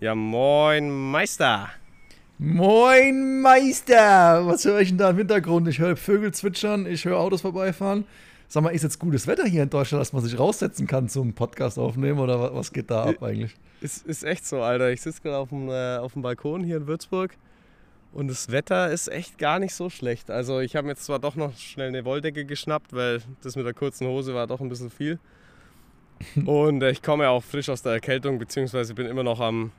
Ja, moin Meister. Moin Meister! Was höre ich denn da im Hintergrund? Ich höre Vögel zwitschern, ich höre Autos vorbeifahren. Sag mal, ist jetzt gutes Wetter hier in Deutschland, dass man sich raussetzen kann zum Podcast aufnehmen oder was geht da ab eigentlich? Ist, ist echt so, Alter. Ich sitze gerade auf dem, äh, auf dem Balkon hier in Würzburg und das Wetter ist echt gar nicht so schlecht. Also ich habe mir jetzt zwar doch noch schnell eine Wolldecke geschnappt, weil das mit der kurzen Hose war doch ein bisschen viel. Und äh, ich komme ja auch frisch aus der Erkältung, beziehungsweise bin immer noch am,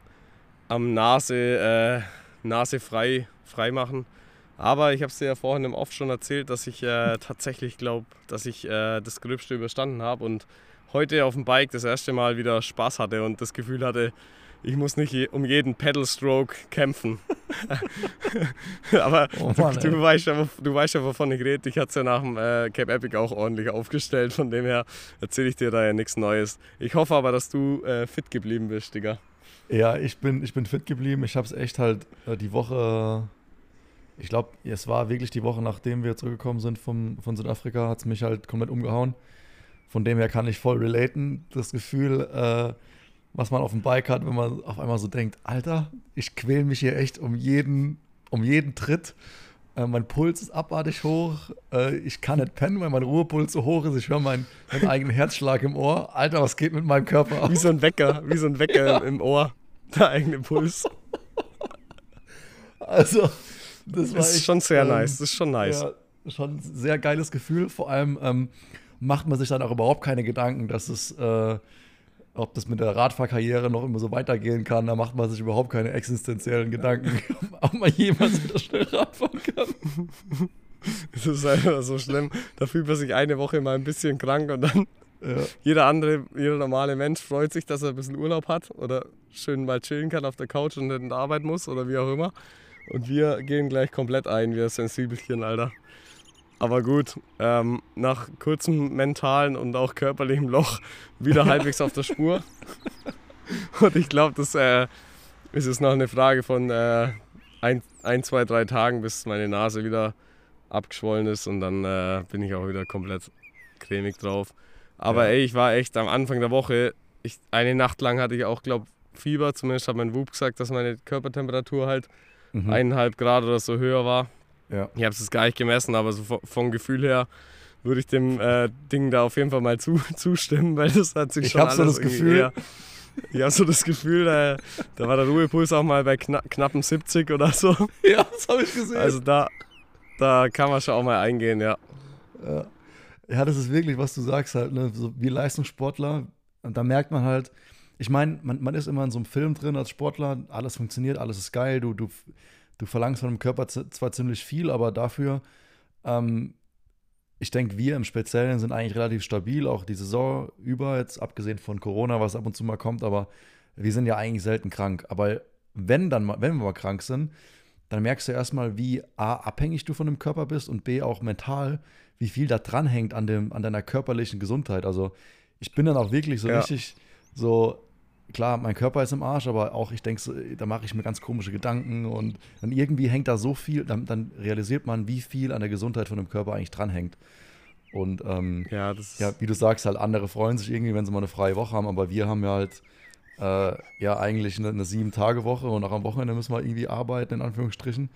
am Nase, äh, Nase frei, frei machen. Aber ich habe es dir ja vorhin im Off schon erzählt, dass ich äh, tatsächlich glaube, dass ich äh, das Gröbste überstanden habe und heute auf dem Bike das erste Mal wieder Spaß hatte und das Gefühl hatte, ich muss nicht je, um jeden Pedal Stroke kämpfen. Aber Oh Mann, du, du, weißt ja, du weißt ja, wovon ich rede. Ich hatte es ja nach dem äh, Cape Epic auch ordentlich aufgestellt. Von dem her erzähle ich dir da ja nichts Neues. Ich hoffe aber, dass du äh, fit geblieben bist, Digga. Ja, ich bin, ich bin fit geblieben. Ich habe es echt halt äh, die Woche, ich glaube, es war wirklich die Woche, nachdem wir zurückgekommen sind vom, von Südafrika, hat es mich halt komplett umgehauen. Von dem her kann ich voll relaten, das Gefühl, äh, was man auf dem Bike hat, wenn man auf einmal so denkt, Alter, ich quäl mich hier echt um jeden, um jeden Tritt. Äh, mein Puls ist abartig hoch. Äh, ich kann nicht pennen, weil mein Ruhepuls so hoch ist. Ich höre meinen, meinen eigenen Herzschlag im Ohr. Alter, was geht mit meinem Körper ab? Wie so ein Wecker, wie so ein Wecker im Ohr. Der eigene Puls. Also, das Das ist echt, schon sehr ähm, nice. Das ist schon nice. Ja, schon ein sehr geiles Gefühl. Vor allem ähm, macht man sich dann auch überhaupt keine Gedanken, dass es, äh, ob das mit der Radfahrkarriere noch immer so weitergehen kann. Da macht man sich überhaupt keine existenziellen Gedanken, ob man jemals wieder schnell Radfahren kann. Das ist einfach so schlimm. Da fühlt man sich eine Woche mal ein bisschen krank und dann Ja. jeder andere, jeder normale Mensch freut sich, dass er ein bisschen Urlaub hat oder schön mal chillen kann auf der Couch und nicht in die Arbeit muss oder wie auch immer. Und wir gehen gleich komplett ein, wir Sensibelchen, Alter. Aber gut, ähm, nach kurzem mentalen und auch körperlichem Loch wieder halbwegs auf der Spur. Und ich glaube, das äh, ist es noch eine Frage von äh, ein, ein, zwei, drei Tagen, bis meine Nase wieder abgeschwollen ist und dann äh, bin ich auch wieder komplett cremig drauf. Aber Ja. ey, ich war echt am Anfang der Woche, ich, eine Nacht lang hatte ich auch, glaube Fieber. Zumindest hat mein Whoop gesagt, dass meine Körpertemperatur halt Mhm. eineinhalb Grad oder so höher war. Ja. Ich habe es jetzt gar nicht gemessen, aber so vo- vom Gefühl her würde ich dem äh, Ding da auf jeden Fall mal zu, zustimmen, weil das hat sich Ich schon hab so alles das Gefühl- eher- Ich habe so das Gefühl, äh, da war der Ruhepuls auch mal bei kna knappen 70 oder so. ja, das habe ich gesehen. Also da, da kann man schon auch mal eingehen, ja. Ja. ja, das ist wirklich, was du sagst halt, ne? so wie Leistungssportler. Und da merkt man halt, ich meine, man, man ist immer in so einem Film drin als Sportler, alles funktioniert, alles ist geil, du, du, du verlangst von dem Körper zwar ziemlich viel, aber dafür, ähm, ich denke, wir im Speziellen sind eigentlich relativ stabil, auch die Saison über, jetzt abgesehen von Corona, was ab und zu mal kommt, aber wir sind ja eigentlich selten krank. Aber wenn dann wenn wir mal krank sind, dann merkst du erstmal, wie A, abhängig du von dem Körper bist und B, auch mental, wie viel da dranhängt an, dem, an deiner körperlichen Gesundheit. Also ich bin dann auch wirklich so Ja. richtig so, klar, mein Körper ist im Arsch, aber auch ich denke, da mache ich mir ganz komische Gedanken und dann irgendwie hängt da so viel, dann, dann realisiert man, wie viel an der Gesundheit von dem Körper eigentlich dranhängt. Und ähm, Ja, ja, wie du sagst, halt andere freuen sich irgendwie, wenn sie mal eine freie Woche haben, aber wir haben ja halt äh, ja eigentlich eine, eine Sieben-Tage-Woche und auch am Wochenende müssen wir irgendwie arbeiten, in Anführungsstrichen.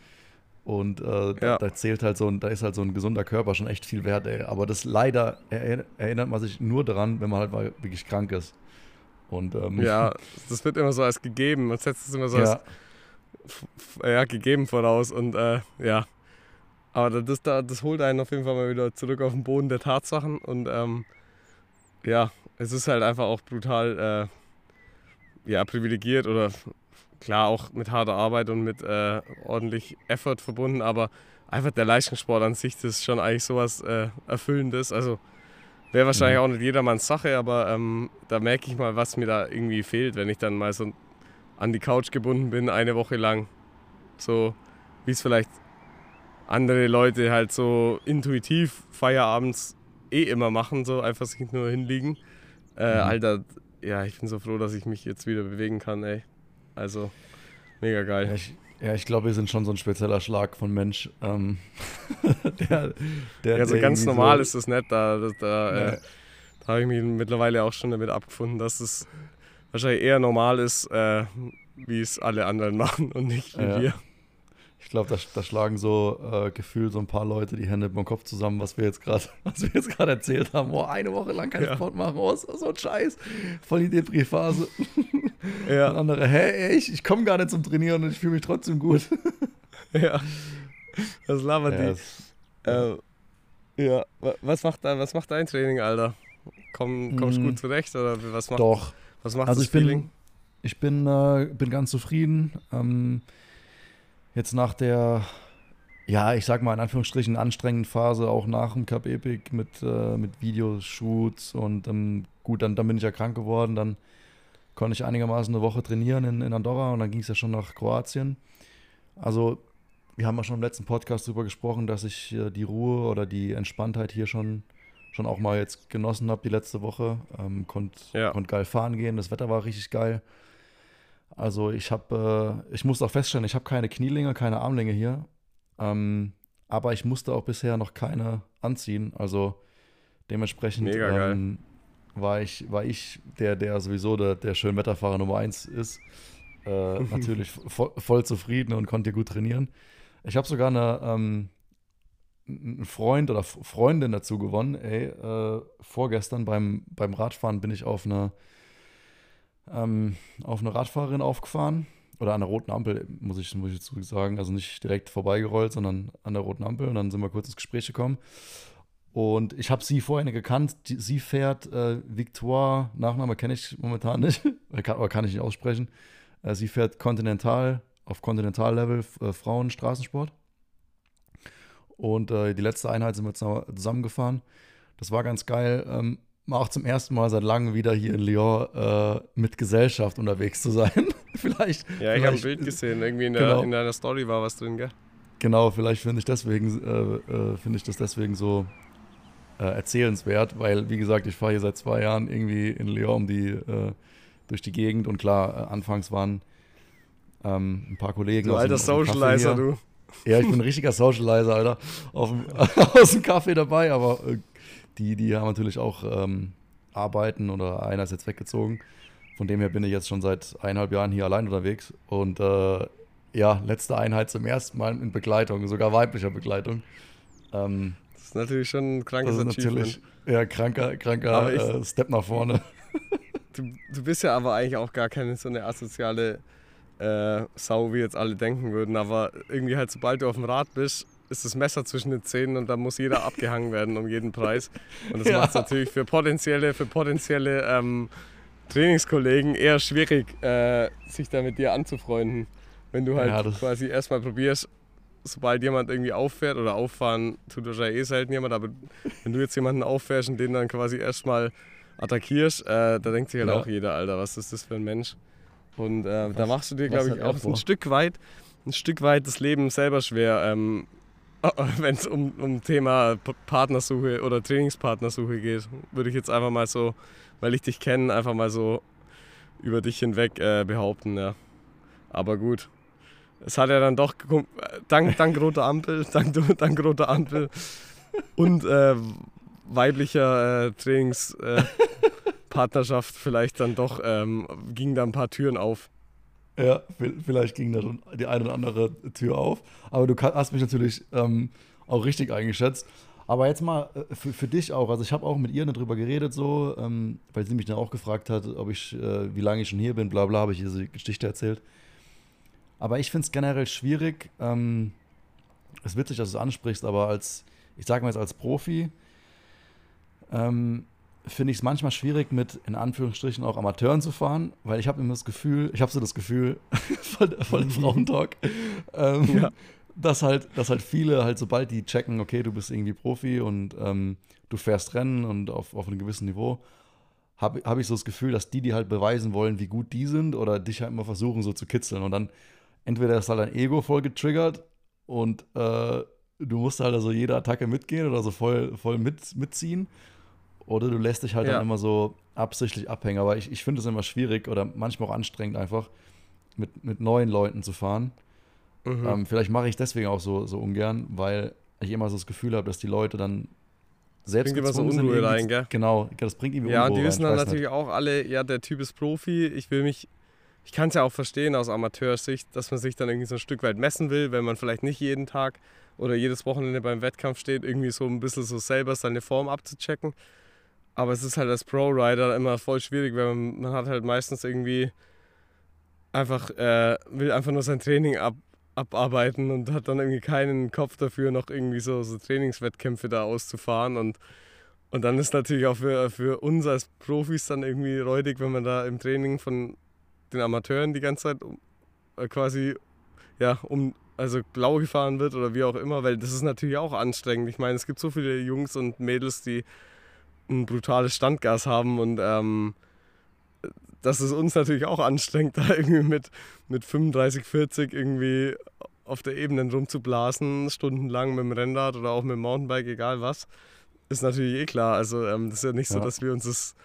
Und äh, da, Ja. da zählt halt so ein, da ist halt so ein gesunder Körper schon echt viel wert, ey. Aber das leider er, erinnert man sich nur daran, wenn man halt mal wirklich krank ist. Und ähm, ja, das wird immer so als gegeben. Man setzt es immer so ja, als ja, gegeben voraus. Und äh, ja, aber das, das, das holt einen auf jeden Fall mal wieder zurück auf den Boden der Tatsachen. Und ähm, ja, es ist halt einfach auch brutal äh, ja, privilegiert oder klar auch mit harter Arbeit und mit äh, ordentlich Effort verbunden. Aber einfach der Leistungssport an sich, das ist schon eigentlich sowas äh, Erfüllendes. Also wäre wahrscheinlich Mhm. auch nicht jedermanns Sache, aber ähm, da merke ich mal, was mir da irgendwie fehlt, wenn ich dann mal so an die Couch gebunden bin, eine Woche lang. So wie es vielleicht andere Leute halt so intuitiv Feierabends eh immer machen, so einfach sich nur hinliegen. Äh, Mhm. Alter, ja, ich bin so froh, dass ich mich jetzt wieder bewegen kann, ey. Also, mega Ja, geil. ich Ja, ich glaube, wir sind schon so ein spezieller Schlag von Mensch. Ähm, der, der, ja, so ganz normal so ist das nicht. Da, da, da, nee. äh, da habe ich mich mittlerweile auch schon damit abgefunden, dass es wahrscheinlich eher normal ist, äh, wie es alle anderen machen und nicht wie ja. wir. Ich glaube, da, da, schlagen so äh, gefühlt so ein paar Leute die Hände beim Kopf zusammen, was wir jetzt gerade, erzählt haben. Oh, eine Woche lang keinen ja. Sport machen, oh, so ein Scheiß. Voll die Depri-Phase. Ja. Und andere, hä, ich, ich komme gar nicht zum Trainieren und ich fühle mich trotzdem gut. ja. Was labert ja, die? Äh, ja, was macht, was macht dein Training, Alter? Komm, kommst du mm. gut zurecht oder was macht Doch. Was macht also das ich Feeling? Bin, ich bin, äh, bin ganz zufrieden. Ähm, jetzt nach der, ja, ich sag mal in Anführungsstrichen anstrengenden Phase, auch nach dem Cup Epic mit, äh, mit Videoshoots und ähm, gut, dann, dann bin ich ja krank geworden. Dann konnte ich einigermaßen eine Woche trainieren in, in Andorra und dann ging es ja schon nach Kroatien. Also, wir haben ja schon im letzten Podcast darüber gesprochen, dass ich äh, die Ruhe oder die Entspanntheit hier schon, schon auch mal jetzt genossen habe die letzte Woche. Ähm, Konnte ja. konnt geil fahren gehen, das Wetter war richtig geil. Also ich habe, äh, ich musste auch feststellen, ich habe keine Knielinge, keine Armlinge hier. Ähm, aber ich musste auch bisher noch keine anziehen. Also dementsprechend ähm, war ich, war ich der, der sowieso der, der Schönwetterfahrer Nummer eins ist. Äh, natürlich voll, voll, zufrieden und konnte gut trainieren. Ich habe sogar eine, ähm, einen Freund oder Freundin dazu gewonnen. Ey, äh, vorgestern beim, beim Radfahren bin ich auf eine ähm, auf eine Radfahrerin aufgefahren. Oder an der roten Ampel, muss ich, muss ich dazu sagen. Also nicht direkt vorbeigerollt, sondern an der roten Ampel. Und dann sind wir kurz ins Gespräch gekommen. Und ich habe sie vorher nicht gekannt. Die, sie fährt äh, Victoire, Nachname kenne ich momentan nicht, kann, kann ich nicht aussprechen. Äh, sie fährt Continental, auf Continental-Level äh, Frauen Straßensport. Und äh, die letzte Einheit sind wir zusammengefahren. Das war ganz geil. Ähm, auch zum ersten Mal seit langem wieder hier in Lyon äh, mit Gesellschaft unterwegs zu sein. vielleicht. Ja, ich habe ein Bild gesehen. Irgendwie in, der, genau. in deiner Story war was drin, gell? Genau, vielleicht finde ich deswegen äh, äh, finde ich das deswegen so äh, erzählenswert, weil wie gesagt, ich fahre hier seit zwei Jahren irgendwie in Lyon um die äh, durch die Gegend und klar, äh, anfangs waren ähm, ein paar Kollegen. Du alter Socializer, du. Ja, ich bin ein richtiger Socializer, Alter. Auf dem, aus dem Kaffee dabei, aber die, die haben natürlich auch ähm, arbeiten oder einer ist jetzt weggezogen. Von dem her bin ich jetzt schon seit eineinhalb Jahren hier allein unterwegs. Und äh, ja, letzte Einheit zum ersten Mal in Begleitung, sogar weiblicher Begleitung. Ähm, das ist natürlich schon ein krankes das ist natürlich, Ja, kranker, kranker ich, äh, Step nach vorne. Du, du bist ja aber eigentlich auch gar keine so eine asoziale äh, Sau, wie jetzt alle denken würden. Aber irgendwie halt, sobald du auf dem Rad bist, ist das Messer zwischen den Zähnen und da muss jeder abgehangen werden um jeden Preis. Und das ja. macht es natürlich für potenzielle, für potenzielle ähm, Trainingskollegen eher schwierig, äh, sich da mit dir anzufreunden. Wenn du halt ja, quasi erstmal probierst, sobald jemand irgendwie auffährt oder auffahren, tut wahrscheinlich eh selten jemand, aber wenn du jetzt jemanden auffährst und den dann quasi erstmal attackierst, äh, da denkt sich halt ja. auch jeder, Alter, was ist das für ein Mensch? Und äh, da machst du dir, glaube ich, auch ein Stück weit, ein Stück weit das Leben selber schwer, ähm, wenn es um, um Thema Partnersuche oder Trainingspartnersuche geht, würde ich jetzt einfach mal so, weil ich dich kenne, einfach mal so über dich hinweg äh, behaupten. Ja. Aber gut. Es hat ja dann doch, dank, dank roter Ampel, dank, dank roter Ampel und äh, weiblicher äh, Trainingspartnerschaft vielleicht dann doch, ähm, gingen da ein paar Türen auf. Ja, vielleicht ging da schon die eine oder andere Tür auf. Aber du hast mich natürlich ähm, auch richtig eingeschätzt. Aber jetzt mal äh, für, für dich auch. Also ich habe auch mit ihr darüber geredet, so, ähm, weil sie mich dann auch gefragt hat, ob ich, äh, wie lange ich schon hier bin, bla bla, habe ich diese Geschichte erzählt. Aber ich finde es generell schwierig. Ähm, es ist witzig, dass du es ansprichst, aber als, ich sage mal jetzt als Profi, ähm, finde ich es manchmal schwierig, mit in Anführungsstrichen auch Amateuren zu fahren, weil ich habe immer das Gefühl, ich habe so das Gefühl, voll, voll Frauentalk, ähm, ja. dass, halt, dass halt viele halt, sobald die checken, okay, du bist irgendwie Profi und ähm, du fährst Rennen und auf, auf einem gewissen Niveau, habe hab ich so das Gefühl, dass die die halt beweisen wollen, wie gut die sind oder dich halt immer versuchen, so zu kitzeln. Und dann entweder ist halt dein Ego voll getriggert und äh, du musst halt also jede Attacke mitgehen oder so voll, voll mit, mitziehen. Oder du lässt dich halt ja. dann immer so absichtlich abhängen. Aber ich, ich finde es immer schwierig oder manchmal auch anstrengend, einfach mit, mit neuen Leuten zu fahren. Mhm. Ähm, vielleicht mache ich deswegen auch so, so ungern, weil ich immer so das Gefühl habe, dass die Leute dann selbst bringt immer so Unruhe rein, gell? Genau, das bringt irgendwie ja, Unruhe Ja, die wissen rein, dann natürlich nicht. auch alle, ja, der Typ ist Profi, ich will mich, ich kann es ja auch verstehen aus Amateursicht, dass man sich dann irgendwie so ein Stück weit messen will, wenn man vielleicht nicht jeden Tag oder jedes Wochenende beim Wettkampf steht, irgendwie so ein bisschen so selber seine Form abzuchecken. Aber es ist halt als Pro-Rider immer voll schwierig, weil man, man hat halt meistens irgendwie einfach, äh, will einfach nur sein Training ab, abarbeiten und hat dann irgendwie keinen Kopf dafür, noch irgendwie so, so Trainingswettkämpfe da auszufahren. Und, und dann ist natürlich auch für, für uns als Profis dann irgendwie räudig, wenn man da im Training von den Amateuren die ganze Zeit äh, quasi ja, um, also blau gefahren wird oder wie auch immer, weil das ist natürlich auch anstrengend. Ich meine, es gibt so viele Jungs und Mädels, die ein brutales Standgas haben und ähm, das ist uns natürlich auch anstrengend, da irgendwie mit, mit 35, 40 irgendwie auf der Ebene rumzublasen, stundenlang mit dem Rennrad oder auch mit dem Mountainbike, egal was. Ist natürlich eh klar. Also ähm, das ist ja nicht so, ja. dass wir uns das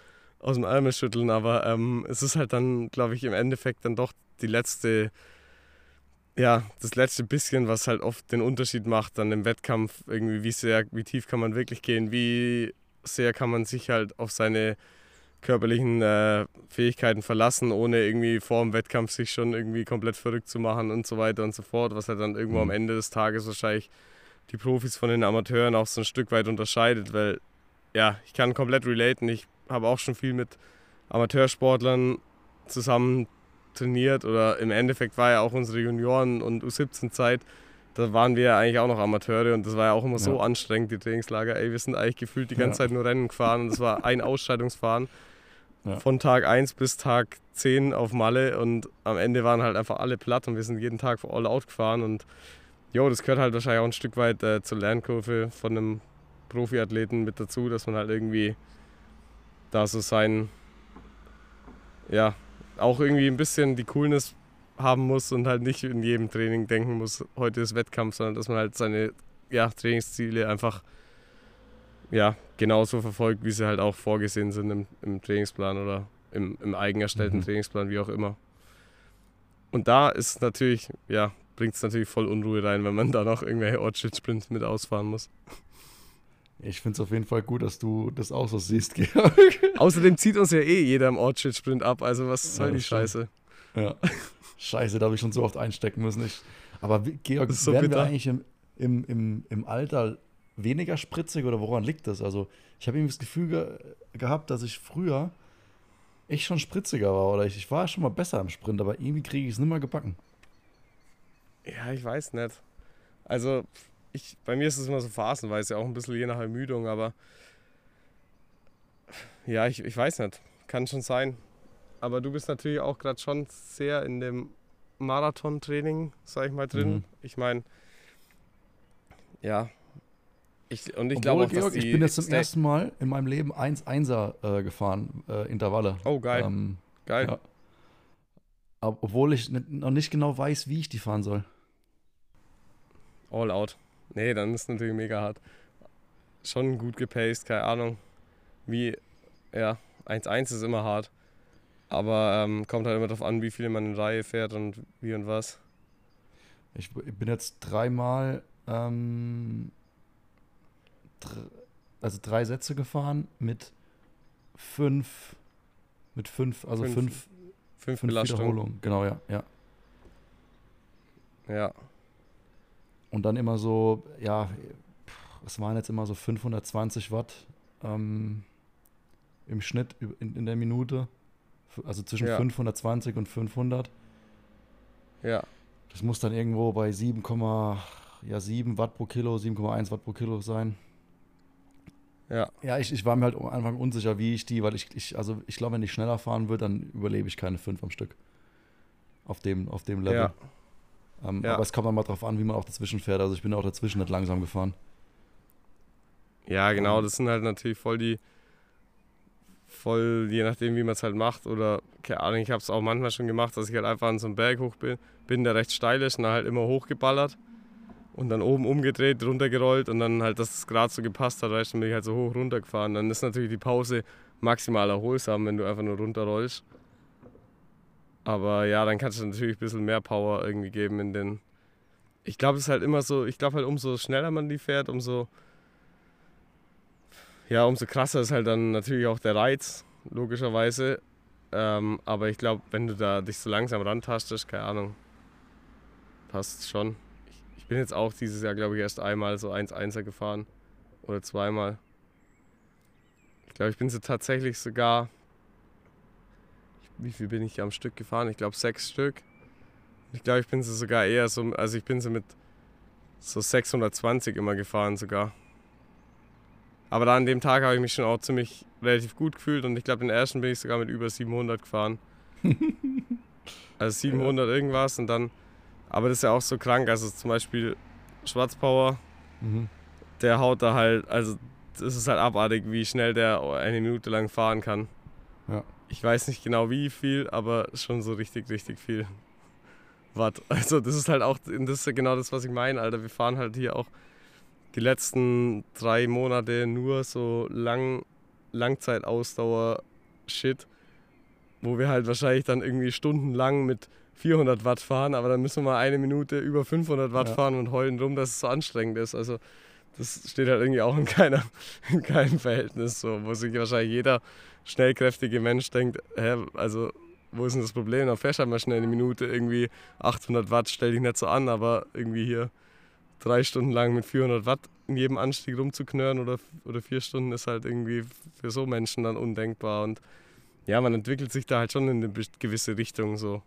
aus dem Ärmel schütteln, aber ähm, es ist halt dann, glaube ich, im Endeffekt dann doch die letzte, ja, das letzte bisschen, was halt oft den Unterschied macht dann im Wettkampf, irgendwie, wie sehr, wie tief kann man wirklich gehen, wie sehr kann man sich halt auf seine körperlichen äh, Fähigkeiten verlassen, ohne irgendwie vor dem Wettkampf sich schon irgendwie komplett verrückt zu machen und so weiter und so fort, was halt dann irgendwo mhm. am Ende des Tages wahrscheinlich die Profis von den Amateuren auch so ein Stück weit unterscheidet, weil ja, ich kann komplett relaten. Ich habe auch schon viel mit Amateursportlern zusammen trainiert oder im Endeffekt war ja auch unsere Junioren- und U17-Zeit da waren wir ja eigentlich auch noch Amateure und das war ja auch immer so ja. anstrengend, die Trainingslager. Ey, wir sind eigentlich gefühlt die ganze ja. Zeit nur Rennen gefahren und es war ein Ausscheidungsfahren von Tag 1 bis Tag 10 auf Malle und am Ende waren halt einfach alle platt und wir sind jeden Tag all out gefahren und jo, das gehört halt wahrscheinlich auch ein Stück weit äh, zur Lernkurve von einem Profiathleten mit dazu, dass man halt irgendwie da so sein, ja, auch irgendwie ein bisschen die Coolness haben muss und halt nicht in jedem Training denken muss, heute ist Wettkampf, sondern dass man halt seine ja, Trainingsziele einfach ja, genauso verfolgt, wie sie halt auch vorgesehen sind im, im Trainingsplan oder im, im eigen erstellten mhm. Trainingsplan, wie auch immer. Und da ist natürlich, ja, bringt es natürlich voll Unruhe rein, wenn man da noch irgendwelche Ortsschild-Sprints mit ausfahren muss. Ich finde es auf jeden Fall gut, dass du das auch so siehst, Georg. Außerdem zieht uns ja eh jeder im Ortsschild-Sprint ab, also was soll ja, die Scheiße? Ja. Scheiße, da habe ich schon so oft einstecken müssen. Ich, aber Georg, so werden bitter. wir eigentlich im, im, im, im Alter weniger spritzig oder woran liegt das? Also, ich habe irgendwie das Gefühl ge gehabt, dass ich früher echt schon spritziger war oder ich, ich war schon mal besser im Sprint, aber irgendwie kriege ich es nicht mehr gebacken. Ja, ich weiß nicht. Also, ich, bei mir ist es immer so phasenweise, auch ein bisschen je nach Ermüdung, aber ja, ich, ich weiß nicht. Kann schon sein. Aber du bist natürlich auch gerade schon sehr in dem Marathon-Training, sag ich mal, drin. Mhm. Ich meine, ja. Ich, und ich glaube auch, Georg, ich bin jetzt zum ersten Mal in meinem Leben 1-1er äh, gefahren, äh, Intervalle. Oh, geil. Ähm, geil. Ja. Obwohl ich noch nicht genau weiß, wie ich die fahren soll. All out. Nee, dann ist es natürlich mega hart. Schon gut gepaced, keine Ahnung. Wie, ja, 1-1 ist immer hart. Aber ähm, kommt halt immer darauf an, wie viele man in Reihe fährt und wie und was. Ich bin jetzt dreimal, ähm, dr also drei Sätze gefahren mit fünf, mit fünf, also fünf, fünf, fünf, fünf Wiederholungen. Genau, ja, ja. Ja. Und dann immer so, ja, es waren jetzt immer so 520 Watt ähm, im Schnitt in, in der Minute. Also zwischen ja. 520 und 500. Ja. Das muss dann irgendwo bei 7,7 Watt pro Kilo, 7,1 Watt pro Kilo sein. Ja. Ja, ich, ich war mir halt am Anfang unsicher, wie ich die, weil ich, ich also ich glaube, wenn ich schneller fahren würde, dann überlebe ich keine 5 am Stück. Auf dem, auf dem Level. Ja. Ähm, ja. Aber es kommt dann mal drauf an, wie man auch dazwischen fährt. Also ich bin auch dazwischen nicht langsam gefahren. Ja, genau, das sind halt natürlich voll die, voll, je nachdem, wie man es halt macht. Oder, keine Ahnung, ich habe es auch manchmal schon gemacht, dass ich halt einfach an so einem Berg hoch bin, bin der recht steil ist und dann halt immer hochgeballert und dann oben umgedreht, runtergerollt und dann halt, dass es gerade so gepasst hat, weißt du, dann bin ich halt so hoch runtergefahren. Dann ist natürlich die Pause maximal erholsam, wenn du einfach nur runterrollst. Aber ja, dann kannst du natürlich ein bisschen mehr Power irgendwie geben in den, ich glaube, es ist halt immer so, ich glaube halt, umso schneller man die fährt, umso, ja, umso krasser ist halt dann natürlich auch der Reiz, logischerweise. Ähm, aber ich glaube, wenn du da dich so langsam rantastest, keine Ahnung, passt schon. Ich, ich bin jetzt auch dieses Jahr, glaube ich, erst einmal so 1-1er gefahren. Oder zweimal. Ich glaube, ich bin so tatsächlich sogar. Wie viel bin ich am Stück gefahren? Ich glaube, sechs Stück. Ich glaube, ich bin so sogar eher so. Also, ich bin so mit so 620 immer gefahren, sogar. Aber da an dem Tag habe ich mich schon auch ziemlich relativ gut gefühlt und ich glaube, den ersten bin ich sogar mit über 700 gefahren. also 700 ja. irgendwas und dann, aber das ist ja auch so krank. Also zum Beispiel Schwarzpower, mhm. der haut da halt, also das ist halt abartig, wie schnell der eine Minute lang fahren kann. Ja. Ich weiß nicht genau wie viel, aber schon so richtig, richtig viel Watt. Also das ist halt auch, das ist genau das, was ich meine, Alter. Wir fahren halt hier auch die letzten drei Monate nur so lang, Langzeitausdauer-Shit, wo wir halt wahrscheinlich dann irgendwie stundenlang mit 400 Watt fahren, aber dann müssen wir mal eine Minute über 500 Watt ja. fahren und heulen rum, dass es so anstrengend ist. Also das steht halt irgendwie auch in, keiner, in keinem Verhältnis, so, wo sich wahrscheinlich jeder schnellkräftige Mensch denkt, hä, also wo ist denn das Problem? Dann fährst halt mal schnell eine Minute irgendwie 800 Watt, stell dich nicht so an, aber irgendwie hier drei Stunden lang mit 400 Watt in jedem Anstieg rumzuknören oder, oder vier Stunden ist halt irgendwie für so Menschen dann undenkbar. Und ja, man entwickelt sich da halt schon in eine gewisse Richtung so.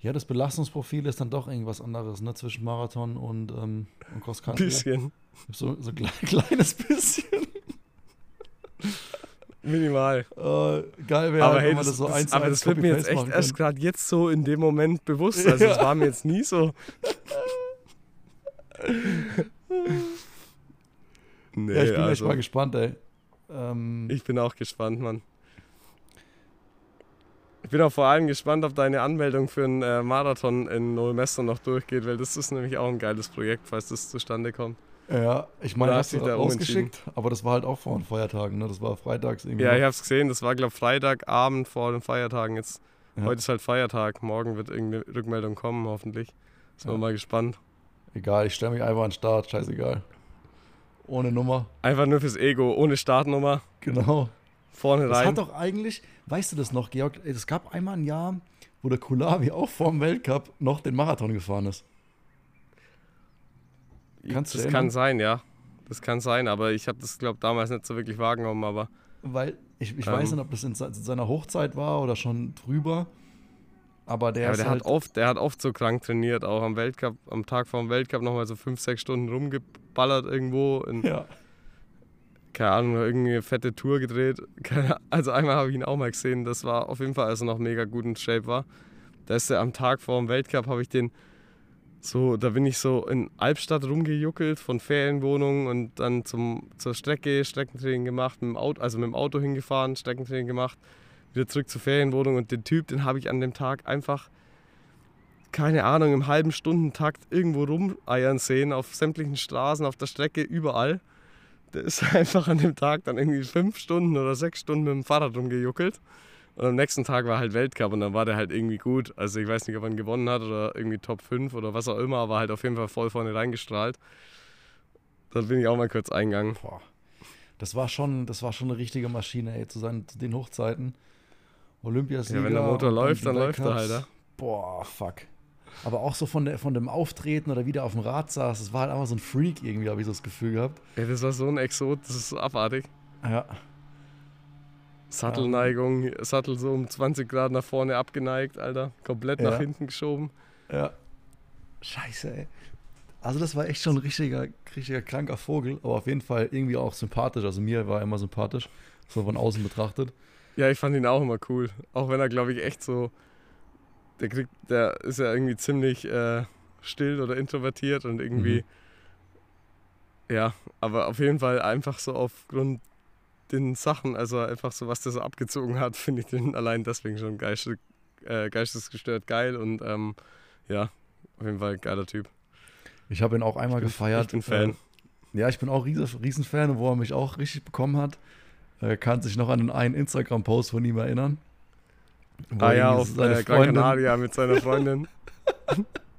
Ja, das Belastungsprofil ist dann doch irgendwas anderes, ne? Zwischen Marathon und, ähm, und Cross Country. Bisschen. So, so ein kleines bisschen. Minimal. Uh, geil wäre, aber hey, das, das so eins Aber das wird mir jetzt echt erst gerade jetzt so in dem Moment bewusst. Also, ja. war mir jetzt nie so. nee, ja, ich bin also, echt mal gespannt, ey. Ähm, ich bin auch gespannt, Mann. Ich bin auch vor allem gespannt, ob deine Anmeldung für einen äh, Marathon in Neumester noch durchgeht, weil das ist nämlich auch ein geiles Projekt, falls das zustande kommt. Ja, ich meine, hast du da ausgeschickt, aber das war halt auch vor den Feiertagen, ne? Das war freitags irgendwie. Ja, ich hab's gesehen, das war, glaube ich, Freitagabend vor den Feiertagen. Jetzt, ja. Heute ist halt Feiertag, morgen wird irgendeine Rückmeldung kommen, hoffentlich. Sind ja. wir mal gespannt. Egal, ich stelle mich einfach an den Start, scheißegal. Ohne Nummer. Einfach nur fürs Ego, ohne Startnummer. Genau. Vorne rein. Das hat doch eigentlich, weißt du das noch, Georg? Es gab einmal ein Jahr, wo der Kulavi auch vor dem Weltcup noch den Marathon gefahren ist. Kannst das kann sein, ja. Das kann sein, aber ich habe das, glaube ich, damals nicht so wirklich wahrgenommen, aber. Weil ich, ich ähm, weiß nicht, ob das in seiner Hochzeit war oder schon drüber. Aber der, ja, der halt hat oft, der hat oft so krank trainiert, auch am Weltcup, am Tag vor dem Weltcup nochmal so fünf, sechs Stunden rumgeballert irgendwo. In, ja. Keine Ahnung, irgendeine fette Tour gedreht. Also einmal habe ich ihn auch mal gesehen, das war auf jeden Fall, als er noch mega gut in Shape war. Da ist er am Tag vor dem Weltcup, habe ich den so, da bin ich so in Albstadt rumgejuckelt von Ferienwohnungen und dann zum, zur Strecke Streckentraining gemacht, mit dem Auto, also mit dem Auto hingefahren, Streckentraining gemacht wieder zurück zur Ferienwohnung und den Typ, den habe ich an dem Tag einfach, keine Ahnung, im halben Stundentakt irgendwo rumeiern sehen, auf sämtlichen Straßen, auf der Strecke, überall. Der ist einfach an dem Tag dann irgendwie fünf Stunden oder sechs Stunden mit dem Fahrrad rumgejuckelt. Und am nächsten Tag war halt Weltcup und dann war der halt irgendwie gut. Also ich weiß nicht, ob er gewonnen hat oder irgendwie Top 5 oder was auch immer, aber halt auf jeden Fall voll vorne reingestrahlt. Da bin ich auch mal kurz eingegangen. Boah. Das war schon, das war schon eine richtige Maschine, ey, zu, seinen, zu den Hochzeiten. Olympiasieger. Ja, wenn der Motor läuft, dann läuft er halt. Boah, fuck. Aber auch so von, der, von dem Auftreten oder wie der auf dem Rad saß, das war halt einfach so ein Freak irgendwie, habe ich so das Gefühl gehabt. Ja, das war so ein Exot, das ist so abartig. Ja. Sattelneigung. Sattel so um 20 Grad nach vorne abgeneigt, Alter. Komplett ja. nach hinten geschoben. Ja. Scheiße, ey. Also das war echt schon ein richtiger, richtiger kranker Vogel, aber auf jeden Fall irgendwie auch sympathisch. Also mir war er immer sympathisch, so von außen betrachtet. Ja, ich fand ihn auch immer cool. Auch wenn er, glaube ich, echt so. Der kriegt, der ist ja irgendwie ziemlich äh, still oder introvertiert und irgendwie. Mhm. Ja, aber auf jeden Fall einfach so aufgrund den Sachen, also einfach so, was der so abgezogen hat, finde ich den allein deswegen schon geistes, äh, geistesgestört geil und ähm, ja, auf jeden Fall geiler Typ. Ich habe ihn auch einmal ich bin, gefeiert. Ich bin Fan. Äh, ja, ich bin auch riesen, riesen Fan, wo er mich auch richtig bekommen hat. Er kann sich noch an einen Instagram-Post von ihm erinnern. Ah ja, auf seine äh, Gran Canaria mit seiner Freundin.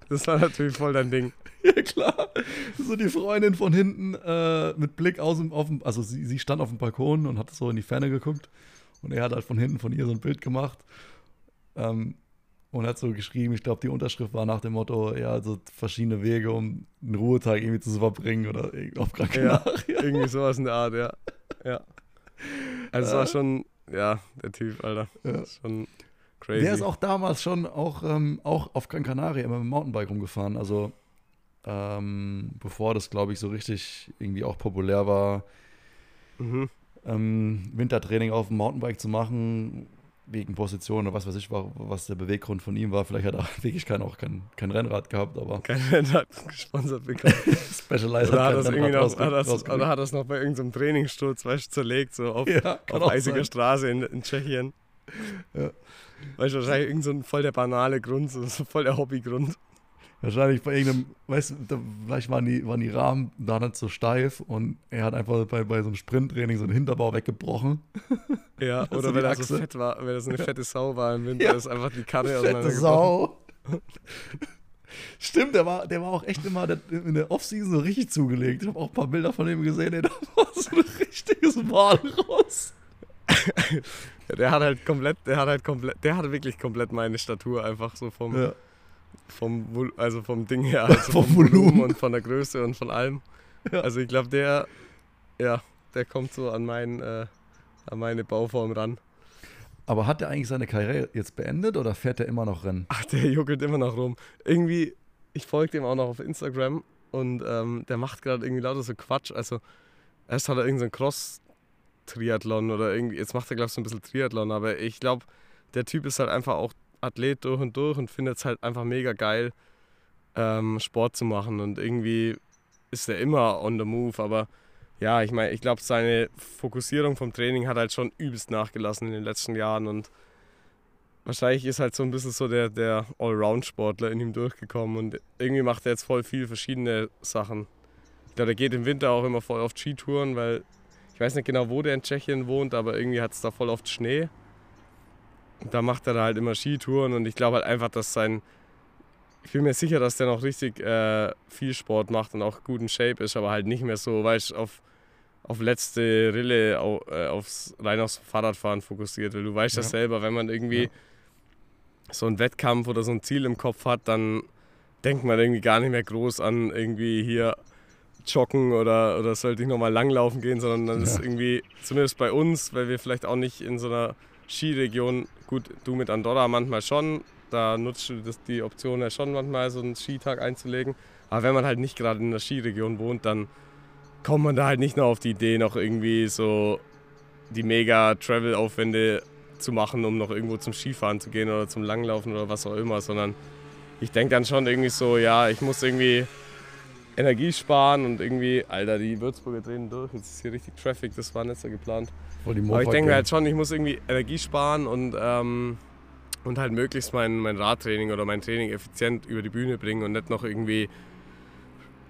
Das war natürlich voll dein Ding. Ja, klar. So die Freundin von hinten äh, mit Blick aus dem, auf dem, also sie, sie stand auf dem Balkon und hat so in die Ferne geguckt. Und er hat halt von hinten von ihr so ein Bild gemacht. Ähm, und hat so geschrieben, ich glaube, die Unterschrift war nach dem Motto, ja, so verschiedene Wege, um einen Ruhetag irgendwie zu verbringen oder auf Gran Ja, irgendwie sowas in der Art, ja. Ja. Also es war schon, ja, der Typ, Alter. Ja. Schon crazy. Der ist auch damals schon auch, ähm, auch auf Gran Canaria immer mit dem Mountainbike rumgefahren. Also ähm, bevor das, glaube ich, so richtig irgendwie auch populär war, Mhm. ähm, Wintertraining auf dem Mountainbike zu machen, wegen Position oder was weiß ich, war, was der Beweggrund von ihm war. Vielleicht hat er wirklich kein, auch kein, kein Rennrad gehabt, aber Kein hat gesponsert bekommen. Specialized Oder hat kein das irgendwie Rennrad noch, hat das, oder hat das noch bei irgendeinem Trainingssturz, weißt du, zerlegt, so auf, Ja, auf eisiger sein. Straße in, in Tschechien. Ja. Weißt du, wahrscheinlich irgend so ein voll der banale Grund, so, so voll der Hobbygrund. Wahrscheinlich bei irgendeinem, weißt du, da, vielleicht waren die, waren die Rahmen da nicht so steif und er hat einfach bei, bei so einem Sprinttraining so einen Hinterbau weggebrochen. Ja, du oder wenn er so fett war, wenn er so eine fette Sau war im Winter, Ja. ist einfach die Karre Fette. Sau. Stimmt, der war, der war auch echt immer in der Offseason so richtig zugelegt. Ich habe auch ein paar Bilder von ihm gesehen, ey, das war so ein richtiges Walross. Der hat halt komplett, der hat halt komplett, der hatte wirklich komplett meine Statur einfach so vom, Ja. Vom, also vom Ding her, also Vom vom, Volumen. Volumen und von der Größe und von allem. Ja. Also ich glaube, der, ja, der kommt so an, mein, äh, an meine Bauform ran. Aber hat er eigentlich seine Karriere jetzt beendet oder fährt er immer noch Rennen? Ach, der juckelt immer noch rum. Irgendwie, ich folge dem auch noch auf Instagram und ähm, der macht gerade irgendwie lauter so Quatsch. Also erst hat er irgendeinen Cross-Triathlon oder irgendwie, jetzt macht er glaube ich so ein bisschen Triathlon, aber ich glaube, der Typ ist halt einfach auch Athlet durch und durch und findet es halt einfach mega geil, ähm, Sport zu machen und irgendwie ist er immer on the move, aber ja, ich meine, ich glaube, seine Fokussierung vom Training hat halt schon übelst nachgelassen in den letzten Jahren und wahrscheinlich ist halt so ein bisschen so der, der Allround-Sportler in ihm durchgekommen und irgendwie macht er jetzt voll viel verschiedene Sachen. Ich glaube, der geht im Winter auch immer voll auf Skitouren, weil ich weiß nicht genau, wo der in Tschechien wohnt, aber irgendwie hat es da voll oft Schnee. Da macht er da halt immer Skitouren und ich glaube halt einfach, dass sein. Ich bin mir sicher, dass der noch richtig äh, viel Sport macht und auch gut in Shape ist, aber halt nicht mehr so, weißt du, auf, auf letzte Rille, au, äh, aufs, rein aufs Fahrradfahren fokussiert. Weil du weißt ja Ja. selber, wenn man irgendwie Ja. so einen Wettkampf oder so ein Ziel im Kopf hat, dann denkt man irgendwie gar nicht mehr groß an irgendwie hier joggen oder, oder sollte ich nochmal langlaufen gehen, sondern dann ist Ja. irgendwie, zumindest bei uns, weil wir vielleicht auch nicht in so einer Skiregion, gut, du mit Andorra manchmal schon, da nutzt du die Option ja schon manchmal, so einen Skitag einzulegen. Aber wenn man halt nicht gerade in der Skiregion wohnt, dann kommt man da halt nicht nur auf die Idee, noch irgendwie so die mega Travel-Aufwände zu machen, um noch irgendwo zum Skifahren zu gehen oder zum Langlaufen oder was auch immer, sondern ich denke dann schon irgendwie so, ja, ich muss irgendwie Energie sparen und irgendwie, Alter, die Würzburger drehen durch, jetzt ist hier richtig Traffic, das war nicht so geplant. Die Aber ich denke mir halt schon, ich muss irgendwie Energie sparen und, ähm, und halt möglichst mein, mein Radtraining oder mein Training effizient über die Bühne bringen und nicht noch irgendwie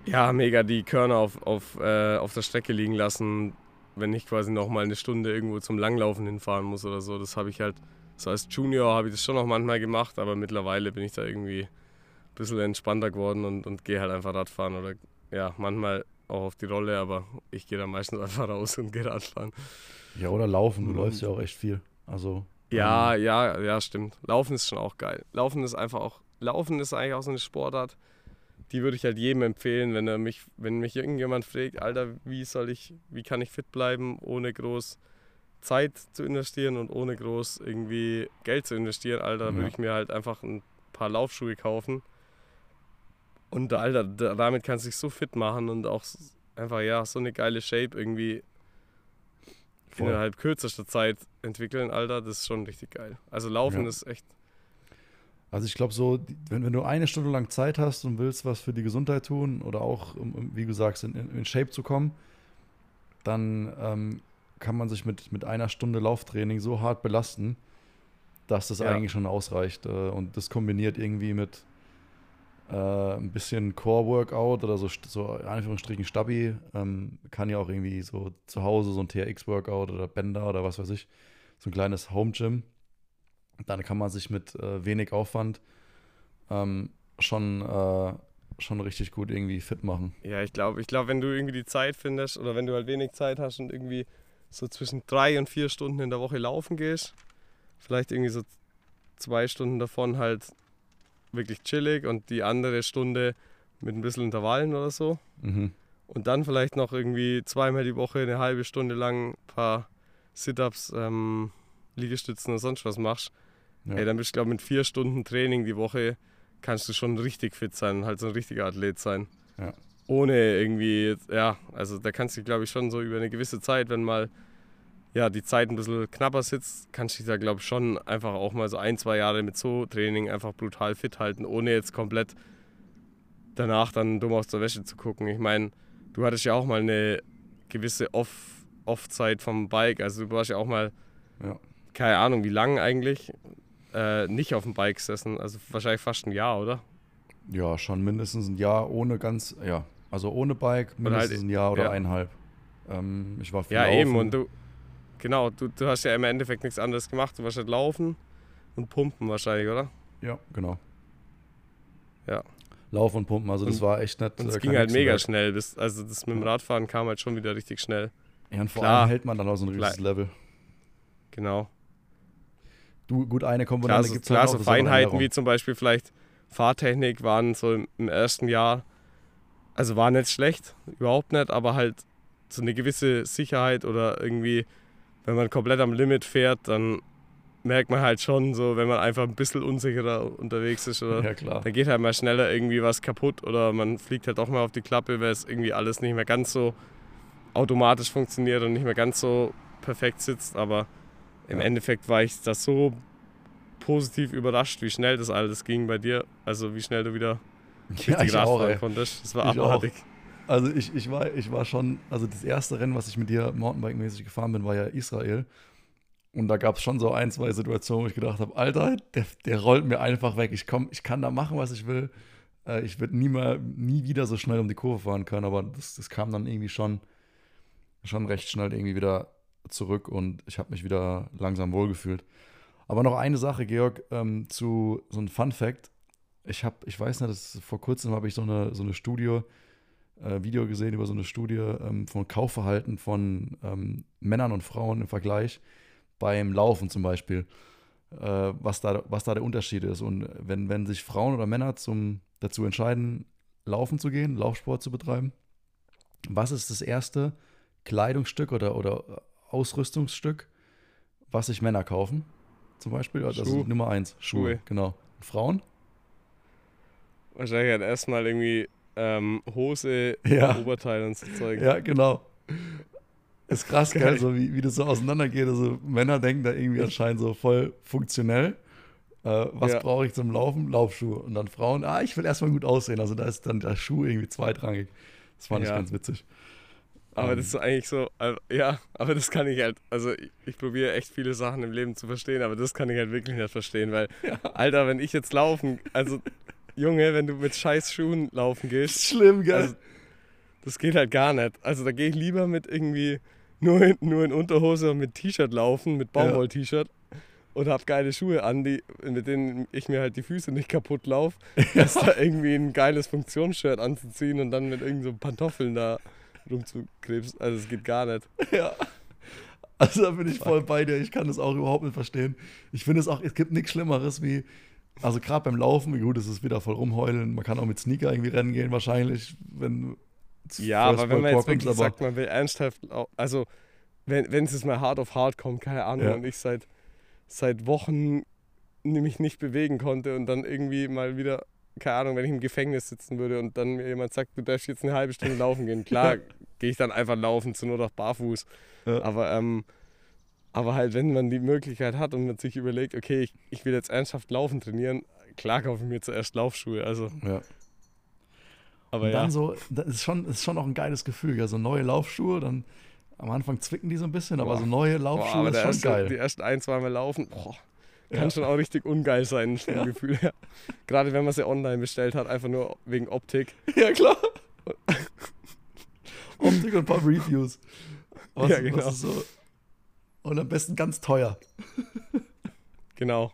ja, mega die Körner auf, auf, äh, auf der Strecke liegen lassen, wenn ich quasi noch mal eine Stunde irgendwo zum Langlaufen hinfahren muss oder so. Das habe ich halt, so als Junior habe ich das schon noch manchmal gemacht, aber mittlerweile bin ich da irgendwie bisschen entspannter geworden und, und gehe halt einfach Radfahren oder ja, manchmal auch auf die Rolle, aber ich gehe dann meistens einfach raus und gehe Radfahren. Ja, oder laufen. Du Mhm. läufst ja auch echt viel. Also. Ja, ähm, ja, ja, stimmt. Laufen ist schon auch geil. Laufen ist einfach auch, Laufen ist eigentlich auch so eine Sportart, die würde ich halt jedem empfehlen, wenn er mich, wenn mich irgendjemand fragt, Alter, wie soll ich, wie kann ich fit bleiben, ohne groß Zeit zu investieren und ohne groß irgendwie Geld zu investieren, Alter, Ja. würde ich mir halt einfach ein paar Laufschuhe kaufen. Und Alter, da- damit kannst du dich so fit machen und auch einfach, ja, so eine geile Shape irgendwie Voll. innerhalb kürzester Zeit entwickeln, Alter, das ist schon richtig geil. Also Laufen Ja. ist echt, Also ich glaube so, wenn, wenn du eine Stunde lang Zeit hast und willst was für die Gesundheit tun oder auch, um, wie du sagst, in, in in Shape zu kommen, dann ähm, kann man sich mit, mit einer Stunde Lauftraining so hart belasten, dass das Ja. eigentlich schon ausreicht. Äh, und das kombiniert irgendwie mit äh, ein bisschen Core-Workout oder so, so in Anführungsstrichen Stabi, ähm, kann ja auch irgendwie so zu Hause so ein TRX-Workout oder Bänder oder was weiß ich, so ein kleines Home-Gym. Dann kann man sich mit äh, wenig Aufwand ähm, schon, äh, schon richtig gut irgendwie fit machen. Ja, ich glaube, ich glaub, wenn du irgendwie die Zeit findest oder wenn du halt wenig Zeit hast und irgendwie so zwischen drei und vier Stunden in der Woche laufen gehst, vielleicht irgendwie so zwei Stunden davon halt wirklich chillig und die andere Stunde mit ein bisschen Intervallen oder so. Mhm. Und dann vielleicht noch irgendwie zweimal die Woche eine halbe Stunde lang ein paar Sit-Ups, ähm, Liegestützen und sonst was machst. Ja. Ey, dann bist du, glaube ich, mit vier Stunden Training die Woche kannst du schon richtig fit sein, halt so ein richtiger Athlet sein. Ja. Ohne irgendwie, ja, also da kannst du, glaube ich, schon so über eine gewisse Zeit, wenn mal ja, die Zeit ein bisschen knapper sitzt, kannst du dich da, glaube ich, schon einfach auch mal so ein, zwei Jahre mit so Training einfach brutal fit halten, ohne jetzt komplett danach dann dumm aus der Wäsche zu gucken. Ich meine, du hattest ja auch mal eine gewisse Off- Off-Zeit vom Bike, also du warst ja auch mal, Ja. keine Ahnung, wie lange eigentlich, äh, nicht auf dem Bike gesessen, also wahrscheinlich fast ein Jahr, oder? Ja, schon mindestens ein Jahr ohne ganz, ja, also ohne Bike mindestens halt- ein Jahr oder ja. eineinhalb. Ähm, ich war viel Ja, laufen. eben. Und du, genau, du, du hast ja im Endeffekt nichts anderes gemacht. Du warst halt laufen und pumpen wahrscheinlich, oder? Ja, genau. Ja. Laufen und Pumpen, also das Und- war echt nett. Und es äh, ging halt mega Hexenwerk. schnell. Das, also das mit dem Radfahren kam halt schon wieder richtig schnell. Ja, und vor Klar. allem hält man dann auch so ein Klar. riesiges Level. Genau. Du, gut, eine Klar, Komponente so, gibt es klar, halt so das ist aber Feinheiten wie zum Beispiel vielleicht Fahrtechnik waren so im, im ersten Jahr, also war nicht schlecht, überhaupt nicht, aber halt so eine gewisse Sicherheit oder irgendwie, wenn man komplett am Limit fährt, dann merkt man halt schon so, wenn man einfach ein bisschen unsicherer unterwegs ist oder Ja, klar. dann geht halt mal schneller irgendwie was kaputt oder man fliegt halt auch mal auf die Klappe, weil es irgendwie alles nicht mehr ganz so automatisch funktioniert und nicht mehr ganz so perfekt sitzt. Aber im Ja. Endeffekt war ich da so positiv überrascht, wie schnell das alles ging bei dir. Also wie schnell du wieder Ja, richtig ich auch, Radfahren ey. konntest. Das war Ich auch. Also ich, ich, war, ich war schon, also das erste Rennen, was ich mit dir Mountainbike-mäßig gefahren bin, war ja Israel. Und da gab es schon so ein, zwei Situationen, wo ich gedacht habe, Alter, der, der rollt mir einfach weg. Ich, komm, ich kann da machen, was ich will. Äh, ich würde nie, mehr- nie wieder so schnell um die Kurve fahren können, aber das, das kam dann irgendwie schon, schon recht schnell irgendwie wieder zurück und ich habe mich wieder langsam wohlgefühlt. Aber noch eine Sache, Georg, ähm, zu so einem Fun-Fact. Ich habe, ich weiß nicht, das vor kurzem habe ich so eine, so eine Studie, äh, Video gesehen über so eine Studie ähm, von Kaufverhalten von ähm, Männern und Frauen im Vergleich beim Laufen zum Beispiel, äh, was, da, was da der Unterschied ist. Und wenn, wenn sich Frauen oder Männer zum, dazu entscheiden, laufen zu gehen, Laufsport zu betreiben, was ist das erste Kleidungsstück oder, oder Ausrüstungsstück, was sich Männer kaufen? Zum Beispiel, also Schuh. Nummer eins, Schuhe, Schuhe. genau. Und Frauen? Wahrscheinlich halt erstmal irgendwie ähm, Hose, Ja. Oberteil und so Zeug. Ja, genau. Ist krass, Geil. so wie, wie das so auseinandergeht. Also Männer denken da irgendwie anscheinend so voll funktionell. Äh, was Ja. brauche ich zum Laufen? Laufschuhe. Und dann Frauen, ah, ich will erstmal gut aussehen. Also da ist dann der Schuh irgendwie zweitrangig. Das fand ich Ja. ganz witzig. Aber Ähm, das ist eigentlich so, äh, ja, aber das kann ich halt, also ich, ich probiere echt viele Sachen im Leben zu verstehen, aber das kann ich halt wirklich nicht verstehen, weil, Alter, wenn ich jetzt laufen, also Junge, wenn du mit scheiß Schuhen laufen gehst, Schlimm, gell? also, das geht halt gar nicht. Also da gehe ich lieber mit irgendwie nur in, nur in Unterhose und mit T-Shirt laufen, mit Baumwoll-T-Shirt und hab geile Schuhe an, die, mit denen ich mir halt die Füße nicht kaputt laufe, als da irgendwie ein geiles Funktionsshirt anzuziehen und dann mit irgend so Pantoffeln da rumzukrebsen. Also es geht gar nicht. ja. Also da bin ich voll bei dir. Ich kann das auch überhaupt nicht verstehen. Ich finde es auch, es gibt nichts Schlimmeres wie, also gerade beim Laufen, gut, es ist wieder voll rumheulen. Man kann auch mit Sneaker irgendwie rennen gehen, wahrscheinlich, wenn Ja, aber wenn man jetzt wirklich sagt, man will ernsthaft, also wenn, wenn es jetzt mal hart auf hart kommt, keine Ahnung, Ja. und ich seit, seit Wochen mich nicht bewegen konnte und dann irgendwie mal wieder, keine Ahnung, wenn ich im Gefängnis sitzen würde und dann mir jemand sagt, du darfst jetzt eine halbe Stunde laufen gehen, klar, gehe ich dann einfach laufen, zu nur noch barfuß. Ja. Aber, ähm, aber halt, wenn man die Möglichkeit hat und man sich überlegt, okay, ich, ich will jetzt ernsthaft laufen trainieren, klar kaufe ich mir zuerst Laufschuhe. Also, Ja. aber Und dann ja. so, das ist schon, ist schon auch ein geiles Gefühl. Ja, so neue Laufschuhe, dann am Anfang zwicken die so ein bisschen, aber Boah. so neue Boah, Laufschuhe aber ist der schon erste, geil. die ersten ein, zweimal laufen, boah, kann Ja. schon auch richtig ungeil sein, vom Ja. Gefühl her. Gerade wenn man sie online bestellt hat, einfach nur wegen Optik. Ja, klar. Optik und ein paar Reviews. Was, Ja, genau. was ist so? Und am besten ganz teuer. Genau.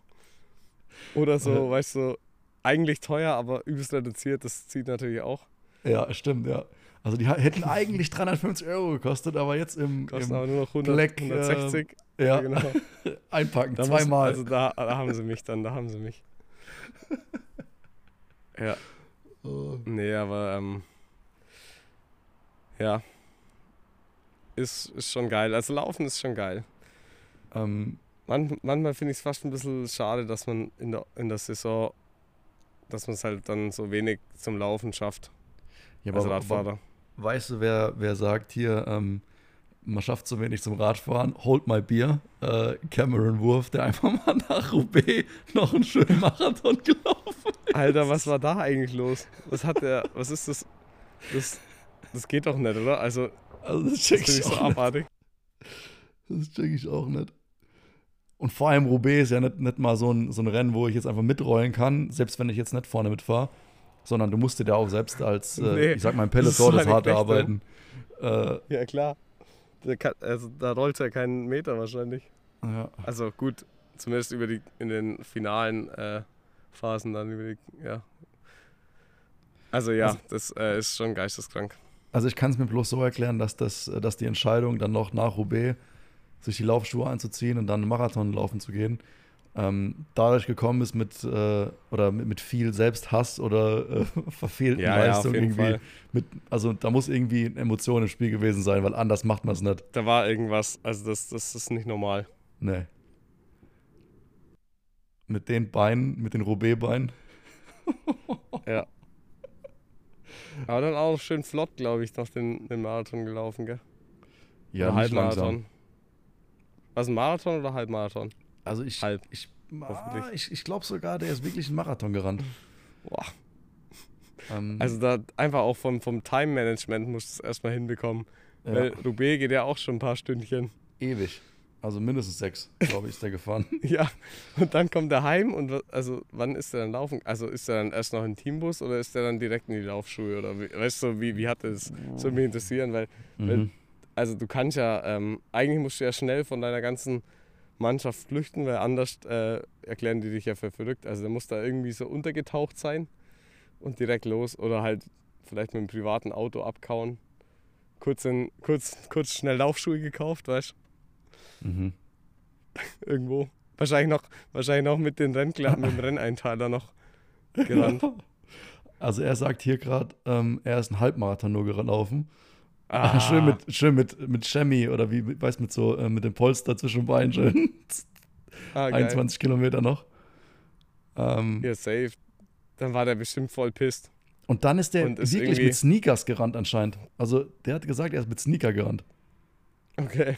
Oder so, Ja. weißt du, eigentlich teuer, aber übelst reduziert. Das zieht natürlich auch. Ja, stimmt, ja. Also die hätten eigentlich 350 Euro gekostet, aber jetzt im, Kostet im aber nur noch 100, Black, 160. äh, ja, genau. einpacken, Da muss- zweimal. Also da, da haben sie mich dann, da haben sie mich. Ja, Oh. nee, aber ähm, ja. Ist, ist schon geil. Also Laufen ist schon geil. Ähm, Man, manchmal finde ich es fast ein bisschen schade, dass man in der, in der Saison, dass man es halt dann so wenig zum Laufen schafft ja, als aber- Radfahrer. Weißt du, wer, wer sagt hier, ähm, man schafft so wenig zum Radfahren, hold my beer, äh, Cameron Wurf, der einfach mal nach Roubaix noch einen schönen Marathon gelaufen Alter, was war da eigentlich los? Was hat der, was ist das? Das, das geht doch nicht, oder? Also, Also das das check finde ich, ich so auch nicht. abartig. Das check ich auch nicht. Und vor allem Roubaix ist ja nicht, nicht mal so ein, so ein Rennen, wo ich jetzt einfach mitrollen kann, selbst wenn ich jetzt nicht vorne mitfahre, sondern du musst dir da auch selbst als, äh, Nee, ich sag mal, das ist Peloton so das eine harte. Arbeiten. Äh, Ja, klar. Der kann, also, da rollt ja keinen Meter wahrscheinlich. ja. Also gut, zumindest über die in den finalen äh, Phasen dann über die, ja. Also ja, Also- das äh, ist schon geisteskrank. Also ich kann es mir bloß so erklären, dass, das, äh, dass die Entscheidung dann noch nach Roubaix sich die Laufschuhe anzuziehen und dann einen Marathon laufen zu gehen, ähm, dadurch gekommen ist mit äh, oder mit, mit viel Selbsthass oder äh, verfehlten Ja, ja, Leistungen jeden irgendwie. Mit, also da muss irgendwie eine Emotion im Spiel gewesen sein, weil anders macht man es nicht. Da war irgendwas, also das, das ist nicht normal. Nee. Mit den Beinen, mit den Roubaix-Beinen. Ja. Aber dann auch schön flott, glaube ich, noch den, den Marathon gelaufen, gell? Ja, nicht langsam. Was, ein Marathon oder Halbmarathon? Also ich, Halb. ich, ah, ich, ich glaube sogar, der ist wirklich einen Marathon gerannt. Boah. Ähm, Also da einfach auch vom, vom Time-Management musst du es erstmal hinbekommen. ja. Weil Roubaix geht ja auch schon ein paar Stündchen. Ewig. Also mindestens sechs, glaube ich, ist der gefahren. Ja, und dann kommt er heim und also wann ist er dann laufen? Also ist er dann erst noch im Teambus oder ist er dann direkt in die Laufschuhe? Oder wie, weißt du, wie, wie hat er das? Das würde mich interessieren, weil, Wenn- Mhm. Also du kannst ja, ähm, eigentlich musst du ja schnell von deiner ganzen Mannschaft flüchten, weil anders äh, erklären die dich ja für verrückt. Also der muss da irgendwie so untergetaucht sein und direkt los oder halt vielleicht mit einem privaten Auto abkauen. Kurz, in, kurz, kurz schnell Laufschuhe gekauft, weißt du? Mhm. irgendwo. Wahrscheinlich noch, wahrscheinlich noch mit, den Rennkla mit dem Renneinteiler noch gerannt. Also er sagt hier gerade, ähm, er ist einen Halbmarathon nur gelaufen. Ah, schön mit, schön mit, mit Chemie oder wie, weißt mit so, äh, mit dem Polster zwischen Beinen schön. ah, geil. 21 Kilometer noch. Ähm, Ja, safe. Dann war der bestimmt voll pisst. Und dann ist der Und ist wirklich mit Sneakers gerannt anscheinend. Also der hat gesagt, er ist mit Sneaker gerannt. Okay.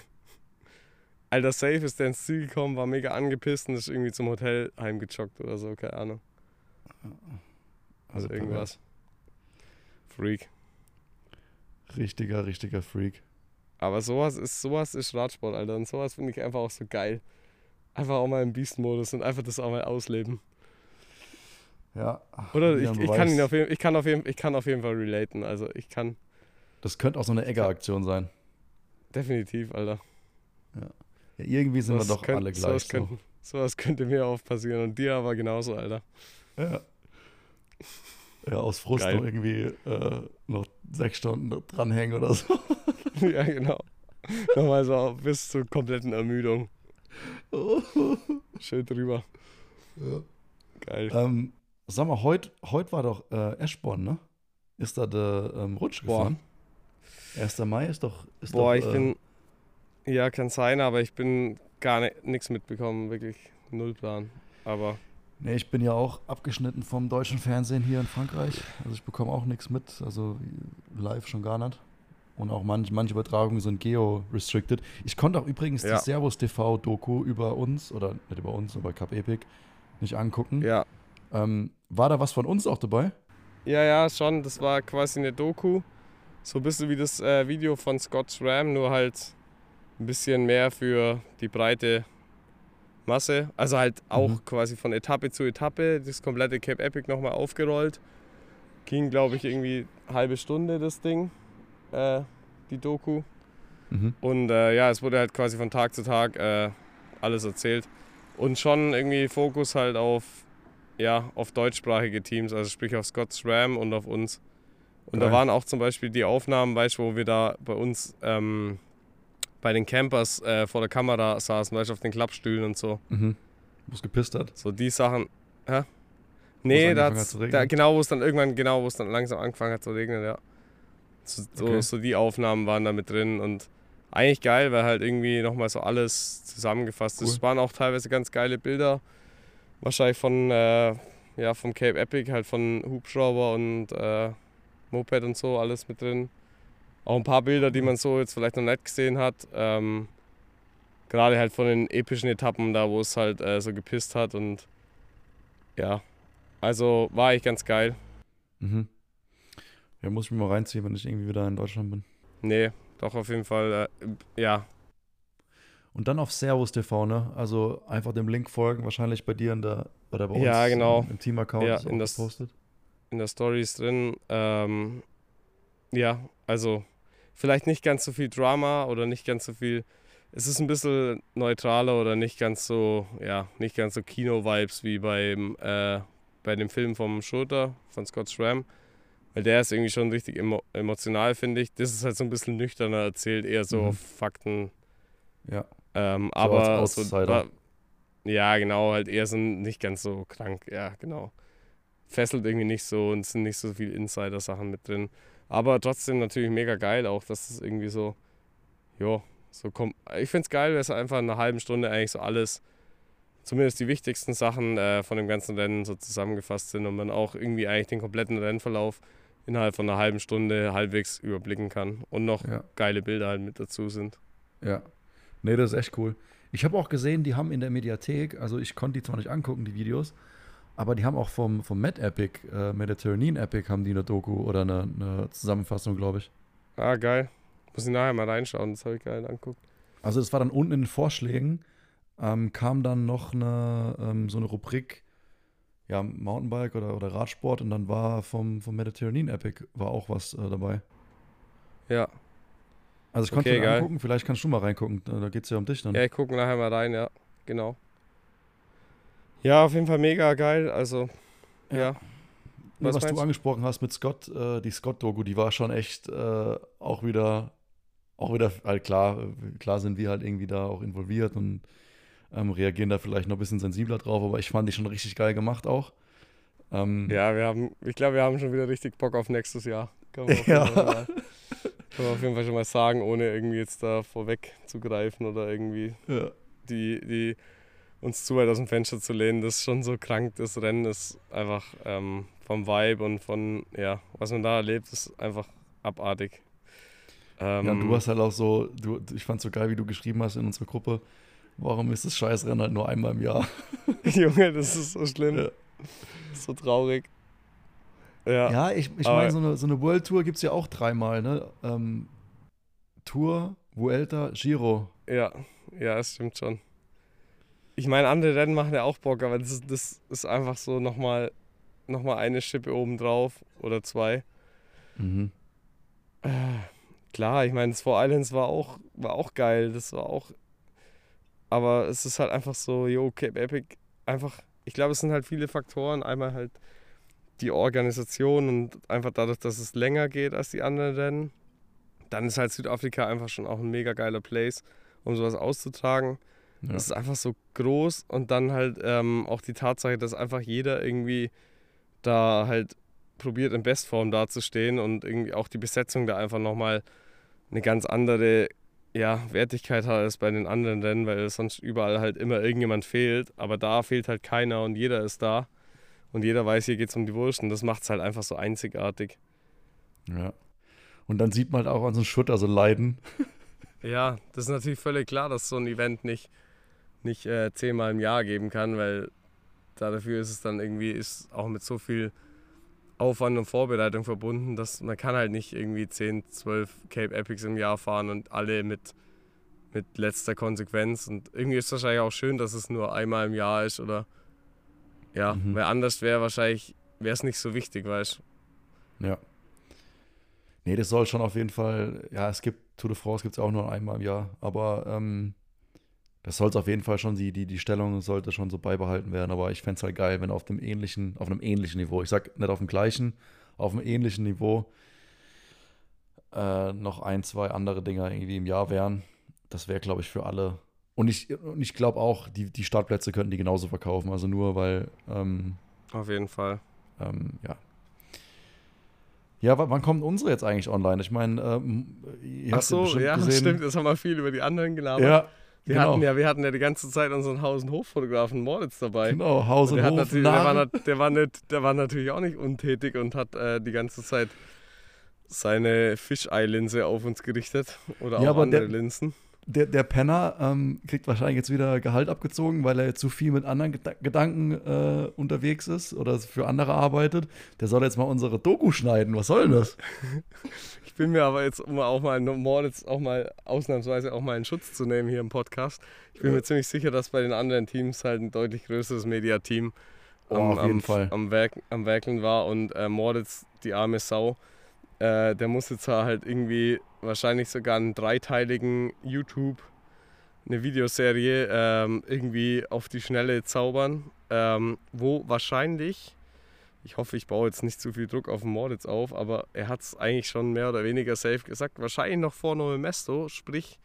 Alter, safe ist der ins Ziel gekommen, war mega angepisst und ist irgendwie zum Hotel heimgejoggt oder so, keine Ahnung. Also irgendwas. Freak. Richtiger, richtiger Freak. Aber sowas ist, sowas ist Radsport, Alter. Und sowas finde ich einfach auch so geil. Einfach auch mal im Beast-Modus und einfach das auch mal ausleben. Ja. Oder ich, ich, kann ihn auf jeden, ich, kann auf jeden, ich kann auf jeden Fall relaten. Also ich kann Das könnte auch so eine Egger-Aktion sein. definitiv, Alter. Ja, irgendwie sind Sowas wir doch könnt- alle gleich. Sowas, So. könnte, sowas könnte mir auch passieren und dir aber genauso, Alter. Ja. Ja, aus Frust Geil. noch irgendwie äh, noch sechs Stunden dranhängen oder so. ja, genau. Nochmal so bis zur kompletten Ermüdung. Schön drüber. ja. Geil. ähm, sag mal, heute heut war doch äh, Eschborn, ne? Ist da der ähm, Rutsch Boah. gefahren? 1. Mai ist doch. Ist Boah, doch, ich äh, bin. Ja, kann sein, aber ich bin gar nichts mitbekommen, wirklich null Plan. Aber Nee, ich bin ja auch abgeschnitten vom deutschen Fernsehen hier in Frankreich. Also ich bekomme auch nichts mit. Also live schon gar nicht. Und auch manch, manche Übertragungen sind geo-restricted. Ich konnte auch übrigens Ja. die Servus TV-Doku über uns, oder nicht über uns, aber Cup Epic, nicht angucken. ja. Ähm, war da was von uns auch dabei? Ja, ja, schon. Das war quasi eine Doku. So ein bisschen wie das äh, Video von Scott Ram, nur halt ein bisschen mehr für die breite Masse. Also halt auch Mhm. quasi von Etappe zu Etappe. Das komplette Cape Epic nochmal aufgerollt. Ging, glaube ich, irgendwie eine halbe Stunde das Ding, äh, die Doku. Mhm. Und äh, ja, es wurde halt quasi von Tag zu Tag äh, alles erzählt. Und schon irgendwie Fokus halt auf ja, auf deutschsprachige Teams, also sprich auf Scott's Ram und auf uns. Und Geil. da waren auch zum Beispiel die Aufnahmen, weißt du, wo wir da bei uns ähm, bei den Campers äh, vor der Kamera saßen, weißt du, auf den Klappstühlen und so. Mhm. Wo es gepisst hat. So die Sachen. Hä? Nee, da, da genau, wo es dann irgendwann, genau, wo es dann langsam angefangen hat zu regnen, ja. So, Okay. so die Aufnahmen waren da mit drin und eigentlich geil, weil halt irgendwie nochmal so alles zusammengefasst ist. Cool. Es waren auch teilweise ganz geile Bilder. Wahrscheinlich von, äh, ja, vom Cape Epic, halt von Hubschrauber und äh, Moped und so, alles mit drin. Auch ein paar Bilder, die man so jetzt vielleicht noch nicht gesehen hat. Ähm, Gerade halt von den epischen Etappen da, wo es halt äh, so gepisst hat und ja, also war eigentlich ganz geil. Mhm. Ja, muss ich mir mal reinziehen, wenn ich irgendwie wieder in Deutschland bin. Nee, doch auf jeden Fall, äh, ja, Und dann auf Servus TV, ne? Also einfach dem Link folgen, wahrscheinlich bei dir in der oder bei uns Ja, genau. im, im Team-Account Ja, in das- gepostet. in der Story ist drin. Ähm, ja, also vielleicht nicht ganz so viel Drama oder nicht ganz so viel. Es ist ein bisschen neutraler oder nicht ganz so, ja, nicht ganz so Kino-Vibes wie beim, äh, bei dem Film vom Schurter von Scott Schramm. Weil der ist irgendwie schon richtig emo emotional, finde ich. Das ist halt so ein bisschen nüchterner erzählt, eher so Mhm. auf Fakten. Ja. Ähm, So aber so, Outsider. wa- ja, genau, halt eher so nicht ganz so krank, ja, genau. Fesselt irgendwie nicht so und es sind nicht so viele Insider-Sachen mit drin. Aber trotzdem natürlich mega geil auch, dass es irgendwie so, jo, so kommt. Ich finde es geil, dass einfach in einer halben Stunde eigentlich so alles, zumindest die wichtigsten Sachen äh, von dem ganzen Rennen so zusammengefasst sind und man auch irgendwie eigentlich den kompletten Rennverlauf innerhalb von einer halben Stunde halbwegs überblicken kann und noch Ja. geile Bilder halt mit dazu sind. Ja. Nee, das ist echt cool. Ich habe auch gesehen, die haben in der Mediathek, also ich konnte die zwar nicht angucken, die Videos, aber die haben auch vom, vom Med Epic, äh, Mediterranean Epic, haben die eine Doku oder eine, eine Zusammenfassung, glaube ich. Ah, geil. Muss ich nachher mal reinschauen, das habe ich geil anguckt. Also das war dann unten in den Vorschlägen, ähm, kam dann noch eine, ähm, so eine Rubrik, ja, Mountainbike oder, oder Radsport und dann war vom, vom Mediterranean Epic war auch was äh, dabei. Ja. Also ich konnte Okay, mir geil. angucken, vielleicht kannst du mal reingucken, da, da geht es ja um dich dann. Ja, ich gucke nachher mal rein, ja, genau. Ja, auf jeden Fall mega geil. Also, ja. Ja. Was was du angesprochen hast mit Scott, äh, die Scott-Doku, die war schon echt äh, auch wieder, auch wieder, halt klar, klar sind wir halt irgendwie da auch involviert und ähm, reagieren da vielleicht noch ein bisschen sensibler drauf, aber ich fand die schon richtig geil gemacht auch. Ähm, Ja, wir haben, ich glaube, wir haben schon wieder richtig Bock auf nächstes Jahr. Kann man auf, Ja. jeden, Fall mal, kann man auf jeden Fall schon mal sagen, ohne irgendwie jetzt da vorweg zu greifen oder irgendwie ja. die, die uns zu weit aus dem Fenster zu lehnen. Das ist schon so krank. Das Rennen ist einfach ähm, vom Vibe und von, ja, was man da erlebt, ist einfach abartig. Ähm, Ja, du hast halt auch so, du, ich fand so geil, wie du geschrieben hast in unserer Gruppe, warum ist das Scheißrennen halt nur einmal im Jahr? Junge, das ist so schlimm. Ja. So traurig. Ja. Ja, ich, ich meine, so eine, so eine World Tour gibt es ja auch dreimal, ne? Ähm, Tour, Vuelta, Giro. Ja, ja, das stimmt schon. Ich meine, andere Rennen machen ja auch Bock, aber das ist, das ist einfach so nochmal noch mal eine Schippe obendrauf oder zwei. Mhm. Äh, klar, ich meine, das Four Islands war auch, war auch geil, das war auch. Aber es ist halt einfach so, yo, Cape Epic, einfach, ich glaube, es sind halt viele Faktoren. Einmal halt die Organisation und einfach dadurch, dass es länger geht als die anderen Rennen. Dann ist halt Südafrika einfach schon auch ein mega geiler Place, um sowas auszutragen. Ja. Es ist einfach so groß und dann halt ähm, auch die Tatsache, dass einfach jeder irgendwie da halt probiert in Bestform dazustehen und irgendwie auch die Besetzung da einfach nochmal eine ganz andere ja, Wertigkeit hat als bei den anderen Rennen, weil sonst überall halt immer irgendjemand fehlt, aber da fehlt halt keiner und jeder ist da und jeder weiß, hier geht es um die Wurst und das macht es halt einfach so einzigartig. Ja. Und dann sieht man halt auch an so einem Schutter so leiden. Ja, das ist natürlich völlig klar, dass so ein Event nicht, nicht äh, zehnmal im Jahr geben kann, weil dafür ist es dann irgendwie ist auch mit so viel Aufwand und Vorbereitung verbunden, dass man kann halt nicht irgendwie 10, 12 Cape Epics im Jahr fahren und alle mit, mit letzter Konsequenz. Und irgendwie ist es wahrscheinlich auch schön, dass es nur einmal im Jahr ist oder ja, Mhm. weil anders wäre wahrscheinlich, wäre es nicht so wichtig, weißt Ja. Nee, das soll schon auf jeden Fall, ja, es gibt Tour de France gibt es auch nur einmal im Jahr, aber ähm, das sollte auf jeden Fall schon, die, die, die Stellung sollte schon so beibehalten werden. Aber ich fände es halt geil, wenn auf dem ähnlichen, auf einem ähnlichen Niveau, ich sag nicht auf dem gleichen, auf einem ähnlichen Niveau äh, noch ein, zwei andere Dinger irgendwie im Jahr wären. Das wäre, glaube ich, für alle. Und ich, und ich glaube auch, die, die Startplätze könnten die genauso verkaufen. Also nur weil. Ähm, auf jeden Fall. Ähm, ja. Ja, wann kommt unsere jetzt eigentlich online? Ich meine, ähm, Ach so, ja, gesehen, stimmt. Das haben wir viel über die anderen gelabert. Ja, wir, genau. hatten ja, wir hatten ja die ganze Zeit unseren Haus- und Hoffotografen Moritz dabei. Genau, Haus- und, und Hof. Der, war, der, war nicht, der war natürlich auch nicht untätig und hat äh, die ganze Zeit seine Fischei-Linse auf uns gerichtet oder ja, auch andere der, Linsen der, der Penner ähm, kriegt wahrscheinlich jetzt wieder Gehalt abgezogen, weil er zu viel mit anderen Geda Gedanken äh, unterwegs ist oder für andere arbeitet. Der soll jetzt mal unsere Doku schneiden. Was soll denn das? Ich bin mir aber jetzt, um auch mal Moritz auch mal ausnahmsweise auch mal in Schutz zu nehmen hier im Podcast, ich bin ja. mir ziemlich sicher, dass bei den anderen Teams halt ein deutlich größeres Mediateam am, oh, am, am, Werk, am Werkeln war und äh, Moritz, die arme Sau, äh, der muss jetzt halt irgendwie wahrscheinlich sogar einen dreiteiligen YouTube, eine Videoserie ähm, irgendwie auf die Schnelle zaubern, ähm, wo wahrscheinlich, ich hoffe, ich baue jetzt nicht zu viel Druck auf den Moritz auf, aber er hat es eigentlich schon mehr oder weniger safe gesagt, wahrscheinlich noch vor Novemesto, sprich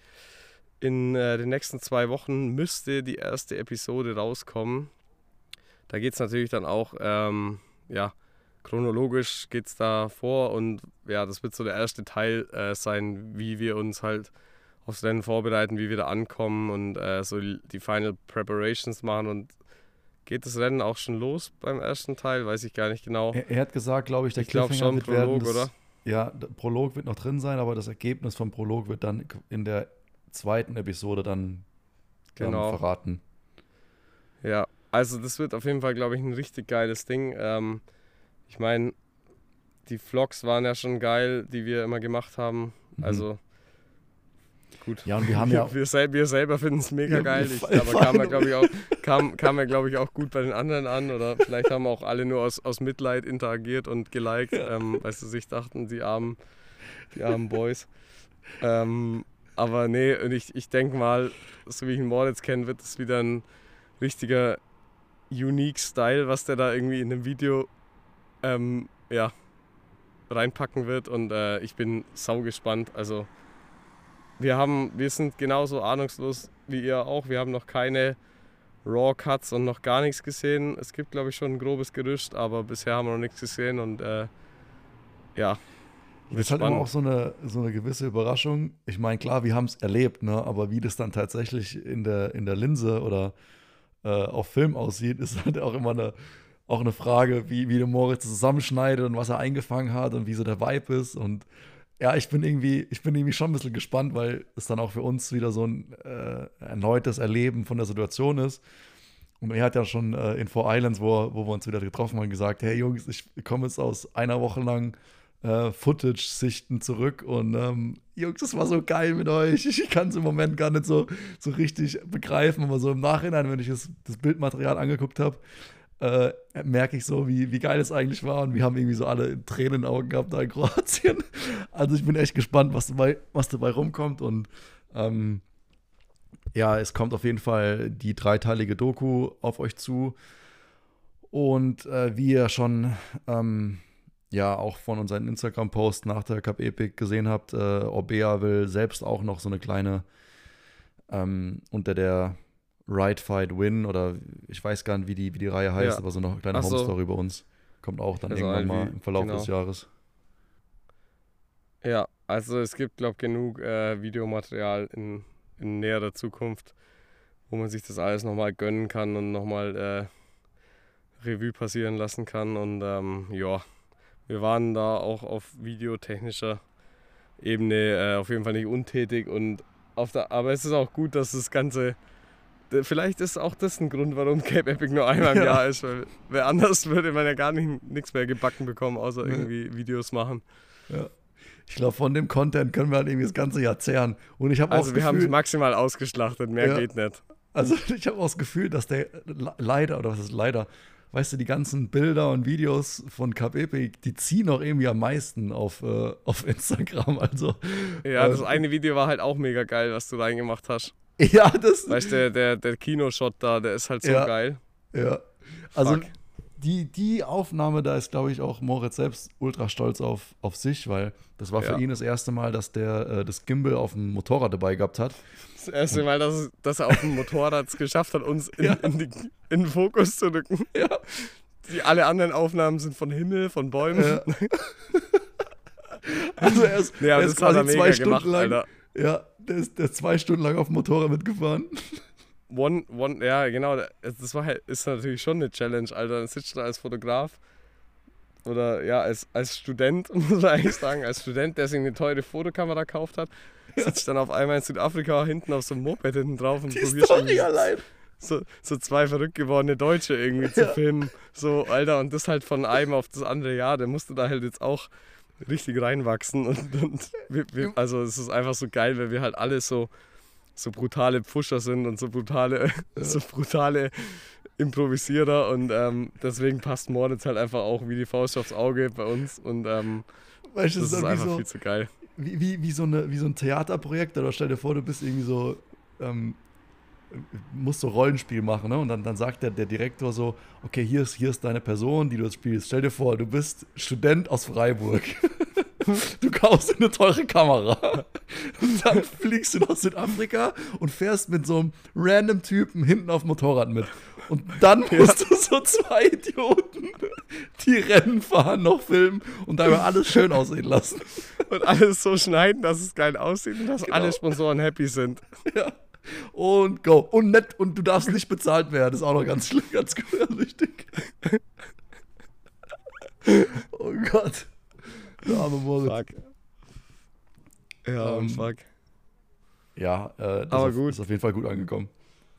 in äh, den nächsten zwei Wochen müsste die erste Episode rauskommen. Da geht es natürlich dann auch, ähm, ja, chronologisch geht es da vor und ja, das wird so der erste Teil äh, sein, wie wir uns halt aufs Rennen vorbereiten, wie wir da ankommen und äh, so die Final Preparations machen und geht das Rennen auch schon los beim ersten Teil? Weiß ich gar nicht genau. Er, er hat gesagt, glaube ich, der ich glaube schon wird Prolog, werden, das, oder? Ja, der Prolog wird noch drin sein, aber das Ergebnis vom Prolog wird dann in der zweiten Episode dann genau. ähm, verraten. Ja, also das wird auf jeden Fall, glaube ich, ein richtig geiles Ding. Ähm, ich meine, die Vlogs waren ja schon geil, die wir immer gemacht haben. Mhm. Also gut. Ja, und wir haben ja. wir, sel wir selber finden es mega ja, geil. Ich, aber kam ja, glaube ich, auch, kam, kam ja, glaube ich, auch gut bei den anderen an. Oder vielleicht haben auch alle nur aus, aus Mitleid interagiert und geliked, ja. ähm, weil sie sich dachten, die armen, die armen Boys. Ähm, aber nee, und ich, ich denke mal, so wie ich ihn Moritz kenne, wird es wieder ein richtiger unique Style, was der da irgendwie in dem Video ähm, ja, reinpacken wird und äh, ich bin sau gespannt. Also wir haben, wir sind genauso ahnungslos wie ihr auch. Wir haben noch keine Raw Cuts und noch gar nichts gesehen. Es gibt, glaube ich, schon ein grobes Gerücht, aber bisher haben wir noch nichts gesehen und äh, ja. Das ist halt immer auch so eine, so eine gewisse Überraschung. Ich meine, klar, wir haben es erlebt, ne? aber wie das dann tatsächlich in der, in der Linse oder äh, auf Film aussieht, ist halt auch immer eine, auch eine Frage, wie, wie der Moritz zusammenschneidet und was er eingefangen hat und wie so der Vibe ist. Und ja, ich bin irgendwie, ich bin irgendwie schon ein bisschen gespannt, weil es dann auch für uns wieder so ein äh, erneutes Erleben von der Situation ist. Und er hat ja schon äh, in Four Islands, wo, wo wir uns wieder getroffen haben, gesagt: Hey Jungs, ich komme jetzt aus einer Woche lang äh, Footage-Sichten zurück und ähm, Jungs, das war so geil mit euch. Ich kann es im Moment gar nicht so, so richtig begreifen, aber so im Nachhinein, wenn ich das, das Bildmaterial angeguckt habe, äh, merke ich so, wie, wie geil es eigentlich war. Und wir haben irgendwie so alle Tränen in den Augen gehabt da in Kroatien. Also ich bin echt gespannt, was dabei, was dabei rumkommt. Und ähm, ja, es kommt auf jeden Fall die dreiteilige Doku auf euch zu. Und äh, wie ihr schon ähm, ja auch von unseren Instagram-Posts nach der Cup Epic gesehen habt, äh, Orbea will selbst auch noch so eine kleine ähm, unter der Ride, Fight, Win oder ich weiß gar nicht, wie die, wie die Reihe heißt, ja. aber so eine kleine so. Home-Story bei uns. Kommt auch dann also irgendwann mal im Verlauf genau. des Jahres. Ja, also es gibt, glaube ich, genug äh, Videomaterial in, in näherer Zukunft, wo man sich das alles nochmal gönnen kann und nochmal äh, Revue passieren lassen kann. Und ähm, ja, wir waren da auch auf videotechnischer Ebene äh, auf jeden Fall nicht untätig und auf der, aber es ist auch gut, dass das Ganze vielleicht ist auch das ein Grund, warum Cape Epic nur einmal im ja. Jahr ist, weil, weil anders würde man ja gar nicht, nichts mehr gebacken bekommen, außer irgendwie Videos machen. Ja. Ich glaube, von dem Content können wir halt irgendwie das ganze Jahr zehren. Und ich habe also auch wir haben es maximal ausgeschlachtet, mehr ja. geht nicht. Also ich habe auch das Gefühl, dass der leider, oder was ist leider, weißt du, die ganzen Bilder und Videos von Cap Epic, die ziehen auch irgendwie am meisten auf, äh, auf Instagram. Also, ja, das äh, eine Video war halt auch mega geil, was du reingemacht hast. Ja, das. Weißt du, der, der, der Kinoshot da, der ist halt so Ja. geil. Ja. Also Fuck. die, die Aufnahme, da ist, glaube ich, auch Moritz selbst ultra stolz auf, auf sich, weil das war für Ja. ihn das erste Mal, dass der äh, das Gimbal auf dem Motorrad dabei gehabt hat. Das erste Mal, dass, dass er auf dem Motorrad es geschafft hat, uns in, Ja. in, die, in den Fokus zu rücken. Ja. Die, alle anderen Aufnahmen sind von Himmel, von Bäumen. Ja. Also er ist, Ja, er ist quasi zwei Stunden gemacht, lang. Alter. Ja, der ist, der zwei Stunden lang auf dem Motorrad mitgefahren. One, one, ja, genau. Das war, halt- ist natürlich schon eine Challenge, Alter. Dann sitzt du da als Fotograf oder ja, als, als Student, muss man eigentlich sagen, als Student, der sich eine teure Fotokamera gekauft hat, sitzt dann auf einmal in Südafrika hinten auf so einem Moped hinten drauf und Die probierst Story allein. so, so zwei verrückt gewordene Deutsche irgendwie zu Ja. filmen. So, Alter, und das halt von einem auf das andere Jahr, der musste da halt jetzt auch richtig reinwachsen. Und, und wir, wir, also es ist einfach so geil, weil wir halt alle so, so brutale Pfuscher sind und so brutale, so brutale Improvisierer und ähm, deswegen passt Moritz halt einfach auch wie die Faust aufs Auge bei uns und ähm, Weißt das das ist einfach so, viel zu geil. wie, wie, wie, so eine, wie so ein Theaterprojekt. Oder stell dir vor, du bist irgendwie so, ähm, musst so Rollenspiel machen, ne? Und dann, dann sagt der, der Direktor so, okay, hier ist, hier ist deine Person, die du jetzt spielst. Stell dir vor, du bist Student aus Freiburg. Du kaufst eine teure Kamera. Und dann fliegst du nach Südafrika und fährst mit so einem random Typen hinten auf dem Motorrad mit. Und dann musst du so zwei Idioten, die Rennen fahren, noch filmen und dabei alles schön aussehen lassen. Und alles so schneiden, dass es geil aussieht und dass Genau. alle Sponsoren happy sind. Ja. Und go. Und nett. Und du darfst nicht bezahlt werden. Das ist auch noch ganz schlimm, ganz wichtig. Oh Gott. Der arme Moritz. Fuck. Ja, Ähm, fuck. Ja, äh, das Aber ist, gut. ist auf jeden Fall gut angekommen.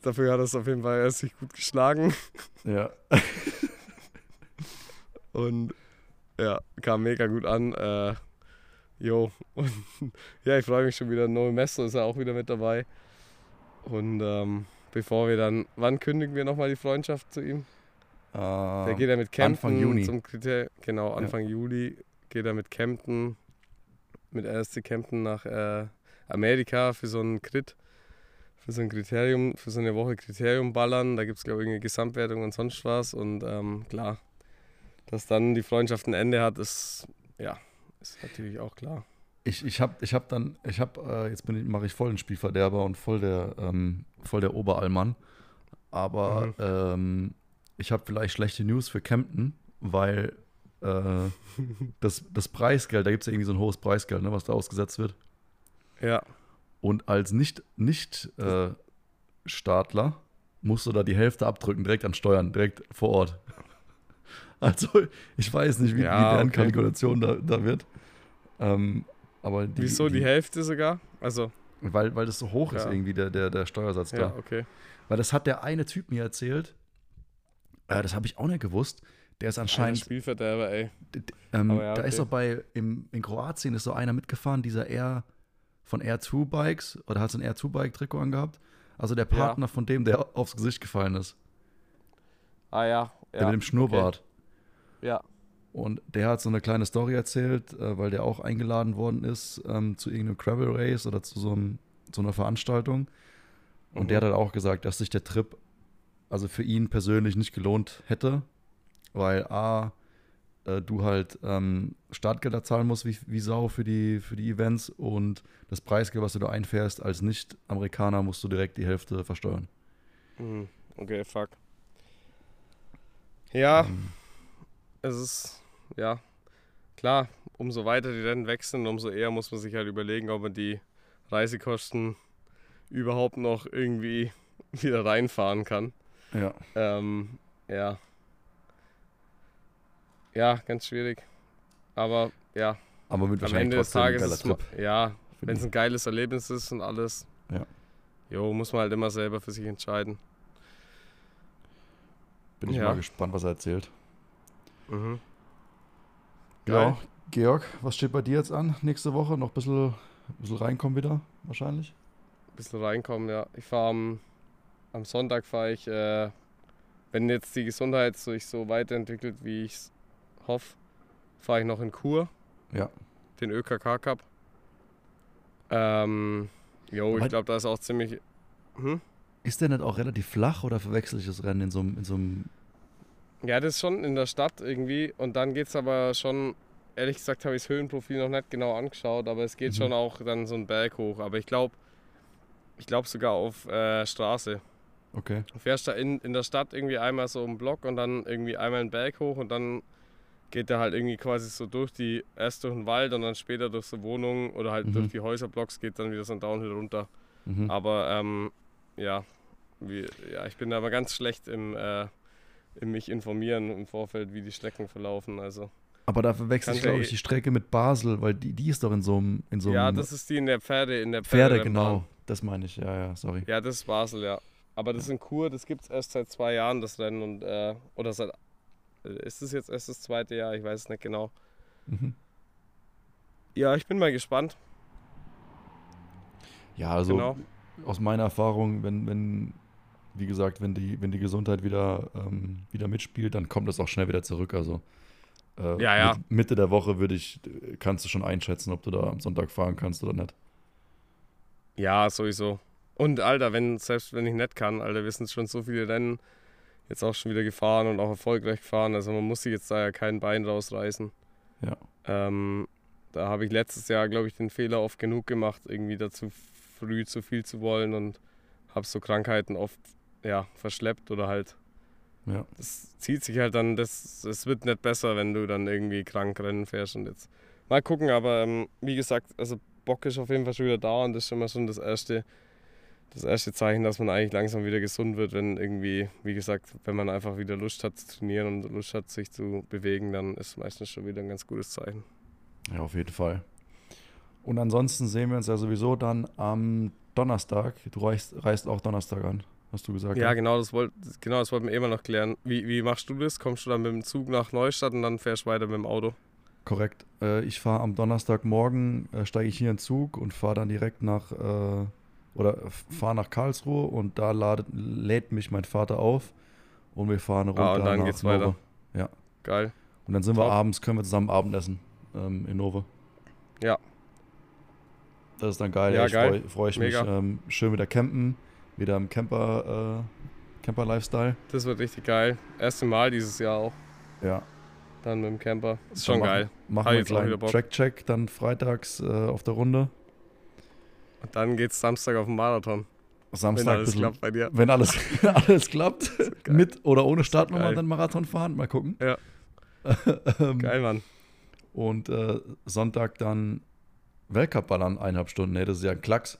Dafür hat es auf jeden Fall erst sich gut geschlagen. Ja. Und ja, kam mega gut an. Äh, jo. Und ja, ich freue mich schon wieder. Noel Messer ist ja auch wieder mit dabei. Und ähm, bevor wir dann, wann kündigen wir nochmal die Freundschaft zu ihm? Der Äh, geht ja mit Kempten Anfang Juni. zum Kriter genau, Anfang Juli geht er mit Kempten, mit RSC Kempten nach äh, Amerika für so einen Crit, für so ein Kriterium, für so eine Woche Kriterium ballern. Da gibt es, glaube ich, eine Gesamtwertung und sonst was. Und ähm, klar, dass dann die Freundschaft ein Ende hat, ist, ja, ist natürlich auch klar. Ich ich habe ich hab dann, ich habe, äh, jetzt bin ich, mache ich voll den Spielverderber und voll der, ähm, voll der Oberallmann. Aber Mhm. ähm, ich habe vielleicht schlechte News für Kempten, weil äh, das, das Preisgeld, da gibt es ja irgendwie so ein hohes Preisgeld, ne, was da ausgesetzt wird. Ja, Und als Nicht- Nicht-Startler musst du da die Hälfte abdrücken, direkt an Steuern, direkt vor Ort. Also, ich weiß nicht, wie, Ja, wie deren okay. Kalkulation da, da wird. Ähm, aber die, wieso die Hälfte sogar? Also, Weil, weil das so hoch ist Ja. irgendwie, der, der, der Steuersatz ja, da. okay. Weil das hat der eine Typ mir erzählt. Äh, das habe ich auch nicht gewusst. Der ist Ein anscheinend Spielverderber, ey. Ähm, ja, Da ist okay. doch bei, im, in Kroatien ist so einer mitgefahren, dieser R von R2 Bikes, oder hat so ein R2 Bike Trikot angehabt. Also der Ja. Partner von dem, der aufs Gesicht gefallen ist. Ah ja. Der ja mit dem Schnurrbart. Ja. Und der hat so eine kleine Story erzählt, äh, weil der auch eingeladen worden ist ähm, zu irgendeinem Gravel Race oder zu so, einem, so einer Veranstaltung. Und Mhm. der hat halt auch gesagt, dass sich der Trip also für ihn persönlich nicht gelohnt hätte, weil A, äh, du halt ähm, Startgelder zahlen musst wie, wie Sau für die, für die Events und das Preisgeld, was du da einfährst, als Nicht-Amerikaner musst du direkt die Hälfte versteuern. Mhm. Okay, fuck. Ja, Ähm, es ist, ja, klar, umso weiter die Rennen wechseln, umso eher muss man sich halt überlegen, ob man die Reisekosten überhaupt noch irgendwie wieder reinfahren kann. ja. Ähm, ja. Ja, ganz schwierig. Aber ja, Aber mit am Ende des Tages ist Trip. ja, wenn es ein geiles Erlebnis ist und alles, Ja. jo, muss man halt immer selber für sich entscheiden. Bin ich Ja. mal gespannt, was er erzählt. Mhm. Ja, Geil. Georg, was steht bei dir jetzt an? Nächste Woche noch ein bisschen, bisschen reinkommen wieder, wahrscheinlich. bisschen reinkommen, ja. Ich fahre am, am Sonntag fahre ich, äh, wenn jetzt die Gesundheit sich so weiterentwickelt, wie ich es hoffe, fahre ich noch in Kur, Ja. den ÖKK Cup. Ähm, jo, ich glaube, da ist auch ziemlich, Hm? Ist der nicht auch relativ flach oder verwechsel ich das Rennen in so in so einem Ja, das ist schon in der Stadt irgendwie. Und dann geht es aber schon, ehrlich gesagt, habe ich das Höhenprofil noch nicht genau angeschaut, aber es geht Mhm. schon auch dann so einen Berg hoch. Aber ich glaube, ich glaube sogar auf äh, Straße. Okay. Du fährst da in, in der Stadt irgendwie einmal so einen Block und dann irgendwie einmal einen Berg hoch und dann geht der halt irgendwie quasi so durch die, erst durch den Wald und dann später durch so Wohnungen oder halt Mhm. durch die Häuserblocks geht dann wieder so ein Downhill runter. Mhm. Aber ähm, ja, wie, ja, ich bin da aber ganz schlecht im, äh, im mich informieren im Vorfeld, wie die Strecken verlaufen. Also Aber da verwechsel ich, glaube ja ich, die Strecke mit Basel, weil die, die ist doch in so einem, in so ja, das ist die in der Pferde, in der Pferde, Pferderennbahn. genau. Das meine ich, ja, ja, sorry. Ja, das ist Basel, ja. Aber das in Kur, das gibt es erst seit zwei Jahren, das Rennen. Und, äh, oder seit. äh, Ist es jetzt erst das zweite Jahr? Ich weiß es nicht genau. Mhm. Ja, ich bin mal gespannt. Ja, also genau. aus meiner Erfahrung, wenn, wenn, wie gesagt, wenn die, wenn die Gesundheit wieder, ähm, wieder mitspielt, dann kommt das auch schnell wieder zurück. Also äh, Ja, ja. Mit, Mitte der Woche würde ich, kannst du schon einschätzen, ob du da am Sonntag fahren kannst oder nicht. Ja, sowieso. Und Alter, wenn, selbst wenn ich nicht kann, Alter, wir sind schon so viele Rennen jetzt auch schon wieder gefahren und auch erfolgreich gefahren. Also man muss sich jetzt da ja kein Bein rausreißen. Ja. Ähm, da habe ich letztes Jahr, glaube ich, den Fehler oft genug gemacht, irgendwie dazu früh zu viel zu wollen und habe so Krankheiten oft ja, verschleppt oder halt. Ja. Das zieht sich halt dann, das, das wird nicht besser, wenn du dann irgendwie krank Rennen fährst und jetzt mal gucken, aber ähm, wie gesagt, also Bock ist auf jeden Fall schon wieder da und das ist schon mal schon das erste, das erste Zeichen, dass man eigentlich langsam wieder gesund wird, wenn irgendwie, wie gesagt, wenn man einfach wieder Lust hat zu trainieren und Lust hat, sich zu bewegen, dann ist meistens schon wieder ein ganz gutes Zeichen. Ja, auf jeden Fall. Und ansonsten sehen wir uns ja sowieso dann am Donnerstag. Du reist, reist auch Donnerstag an, hast du gesagt. Ja, genau, das, wollt, genau, das wollten wir eh mal noch klären. Wie, wie machst du das? Kommst du dann mit dem Zug nach Neustadt und dann fährst du weiter mit dem Auto? Korrekt. Äh, ich fahre am Donnerstagmorgen, äh, steige ich hier in den Zug und fahre dann direkt nach, äh, oder fahre nach Karlsruhe und da ladet, lädt mich mein Vater auf und wir fahren runter Ah, und dann nach geht's Nove. weiter. Geil. Und dann sind wir Top. abends, können wir zusammen Abendessen ähm, in Nove. Ja. Das ist dann geil. Ja, ich geil. freue freu ich mich. Mega. Ähm, schön wieder campen, wieder im Camper, äh, Camper-Lifestyle. Das wird richtig geil. Erste Mal dieses Jahr auch. Ja. Dann mit dem Camper. Ist schon machen- geil. Machen wir einen. Track-Check dann freitags äh, auf der Runde. Und dann geht's Samstag auf den Marathon. Samstag wenn alles bisschen- klappt bei dir. Wenn alles, alles klappt, mit oder ohne Startnummer dann Marathon fahren, mal gucken. Ja. ähm, Geil, Mann. und äh, Sonntag dann Weltcup ballern, eineinhalb Stunden. Nee, das ist ja ein Klacks.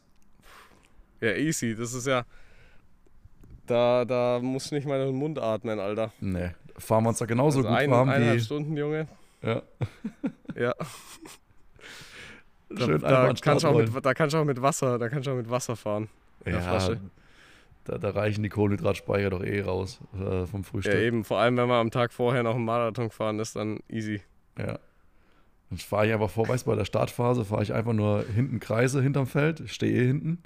Ja, easy. Das ist ja. Da, da musst du nicht mal den Mund atmen, Alter. Nee, fahren wir uns da genauso also gut ein, warm eineinhalb wie. Stunden, Junge. Ja, Ja. Da, schön da, den kannst auch mit, da kannst du auch mit Wasser, da kannst du auch mit Wasser fahren. Ja, Flasche. da, da reichen die Kohlenhydratspeicher doch eh raus äh, vom Frühstück. Ja, eben. Vor allem, wenn man am Tag vorher noch einen Marathon gefahren ist, dann easy. Ja. Dann fahre ich einfach vor, weißt bei der Startphase fahre ich einfach nur hinten Kreise hinterm Feld, stehe eh hinten.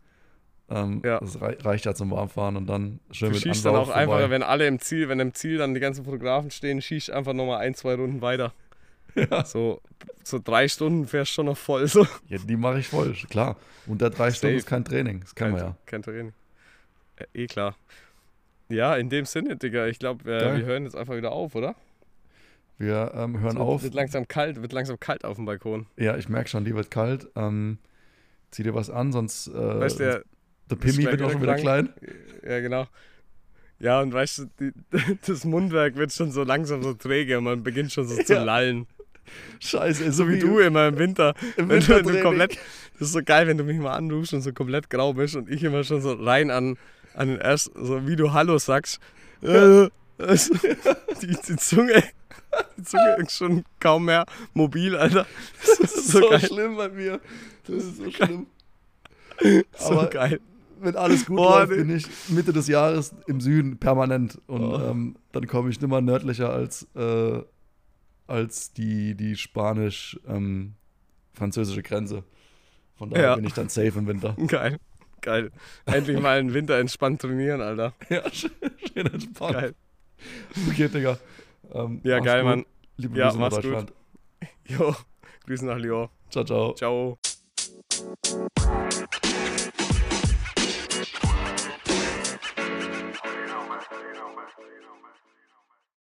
Ähm, Ja. Das rei reicht ja zum Warmfahren und dann schön Du mit schießt dann Anlauf auch vorbei. einfacher, wenn alle im Ziel, wenn im Ziel dann die ganzen Fotografen stehen, schießt einfach nochmal ein, zwei Runden weiter. Ja. So, so drei Stunden fährst du schon noch voll. So. Ja, die mache ich voll, klar. Unter drei Safe. Stunden ist kein Training, das kennen wir ja. Kein Training. Ja, eh klar. Ja, in dem Sinne, Digga. Ich glaube, äh, wir hören jetzt einfach wieder auf, oder? Wir ähm, hören Es wird, auf. Wird langsam kalt, wird langsam kalt auf dem Balkon. Ja, ich merke schon, die wird kalt. Ähm, zieh dir was an, sonst äh, weißt du, der, Pimmi ist wird auch schon wieder klein. ja genau. Ja, und weißt du, die, das Mundwerk wird schon so langsam so träge und man beginnt schon so zu Ja. lallen. Scheiße, So wie du immer im Winter. im Wenn du, du komplett, das ist so geil, wenn du mich mal anrufst und so komplett grau bist und ich immer schon so rein an, an den ersten, so wie du Hallo sagst. Äh, also, die, die Zunge, die Zunge ist schon kaum mehr mobil, Alter. Das Das ist ist so, so schlimm bei mir. Das ist so schlimm. So Aber- geil. Wenn alles gut Boah, läuft, nee. bin ich Mitte des Jahres im Süden permanent. Und Oh. ähm, dann komme ich nimmer nördlicher als, äh, als die, die spanisch-französische Grenze. Von daher Ja. bin ich dann safe im Winter. Geil. Geil. Endlich mal im Winter entspannt trainieren, Alter. ja, schön, schön entspannt. Geil. Okay, Digga. Ähm, Ja, geil, gut. Mann. Liebe Ja, Grüße nach gut. Deutschland. Jo, Grüße nach Lyon. Ciao, ciao. Ciao.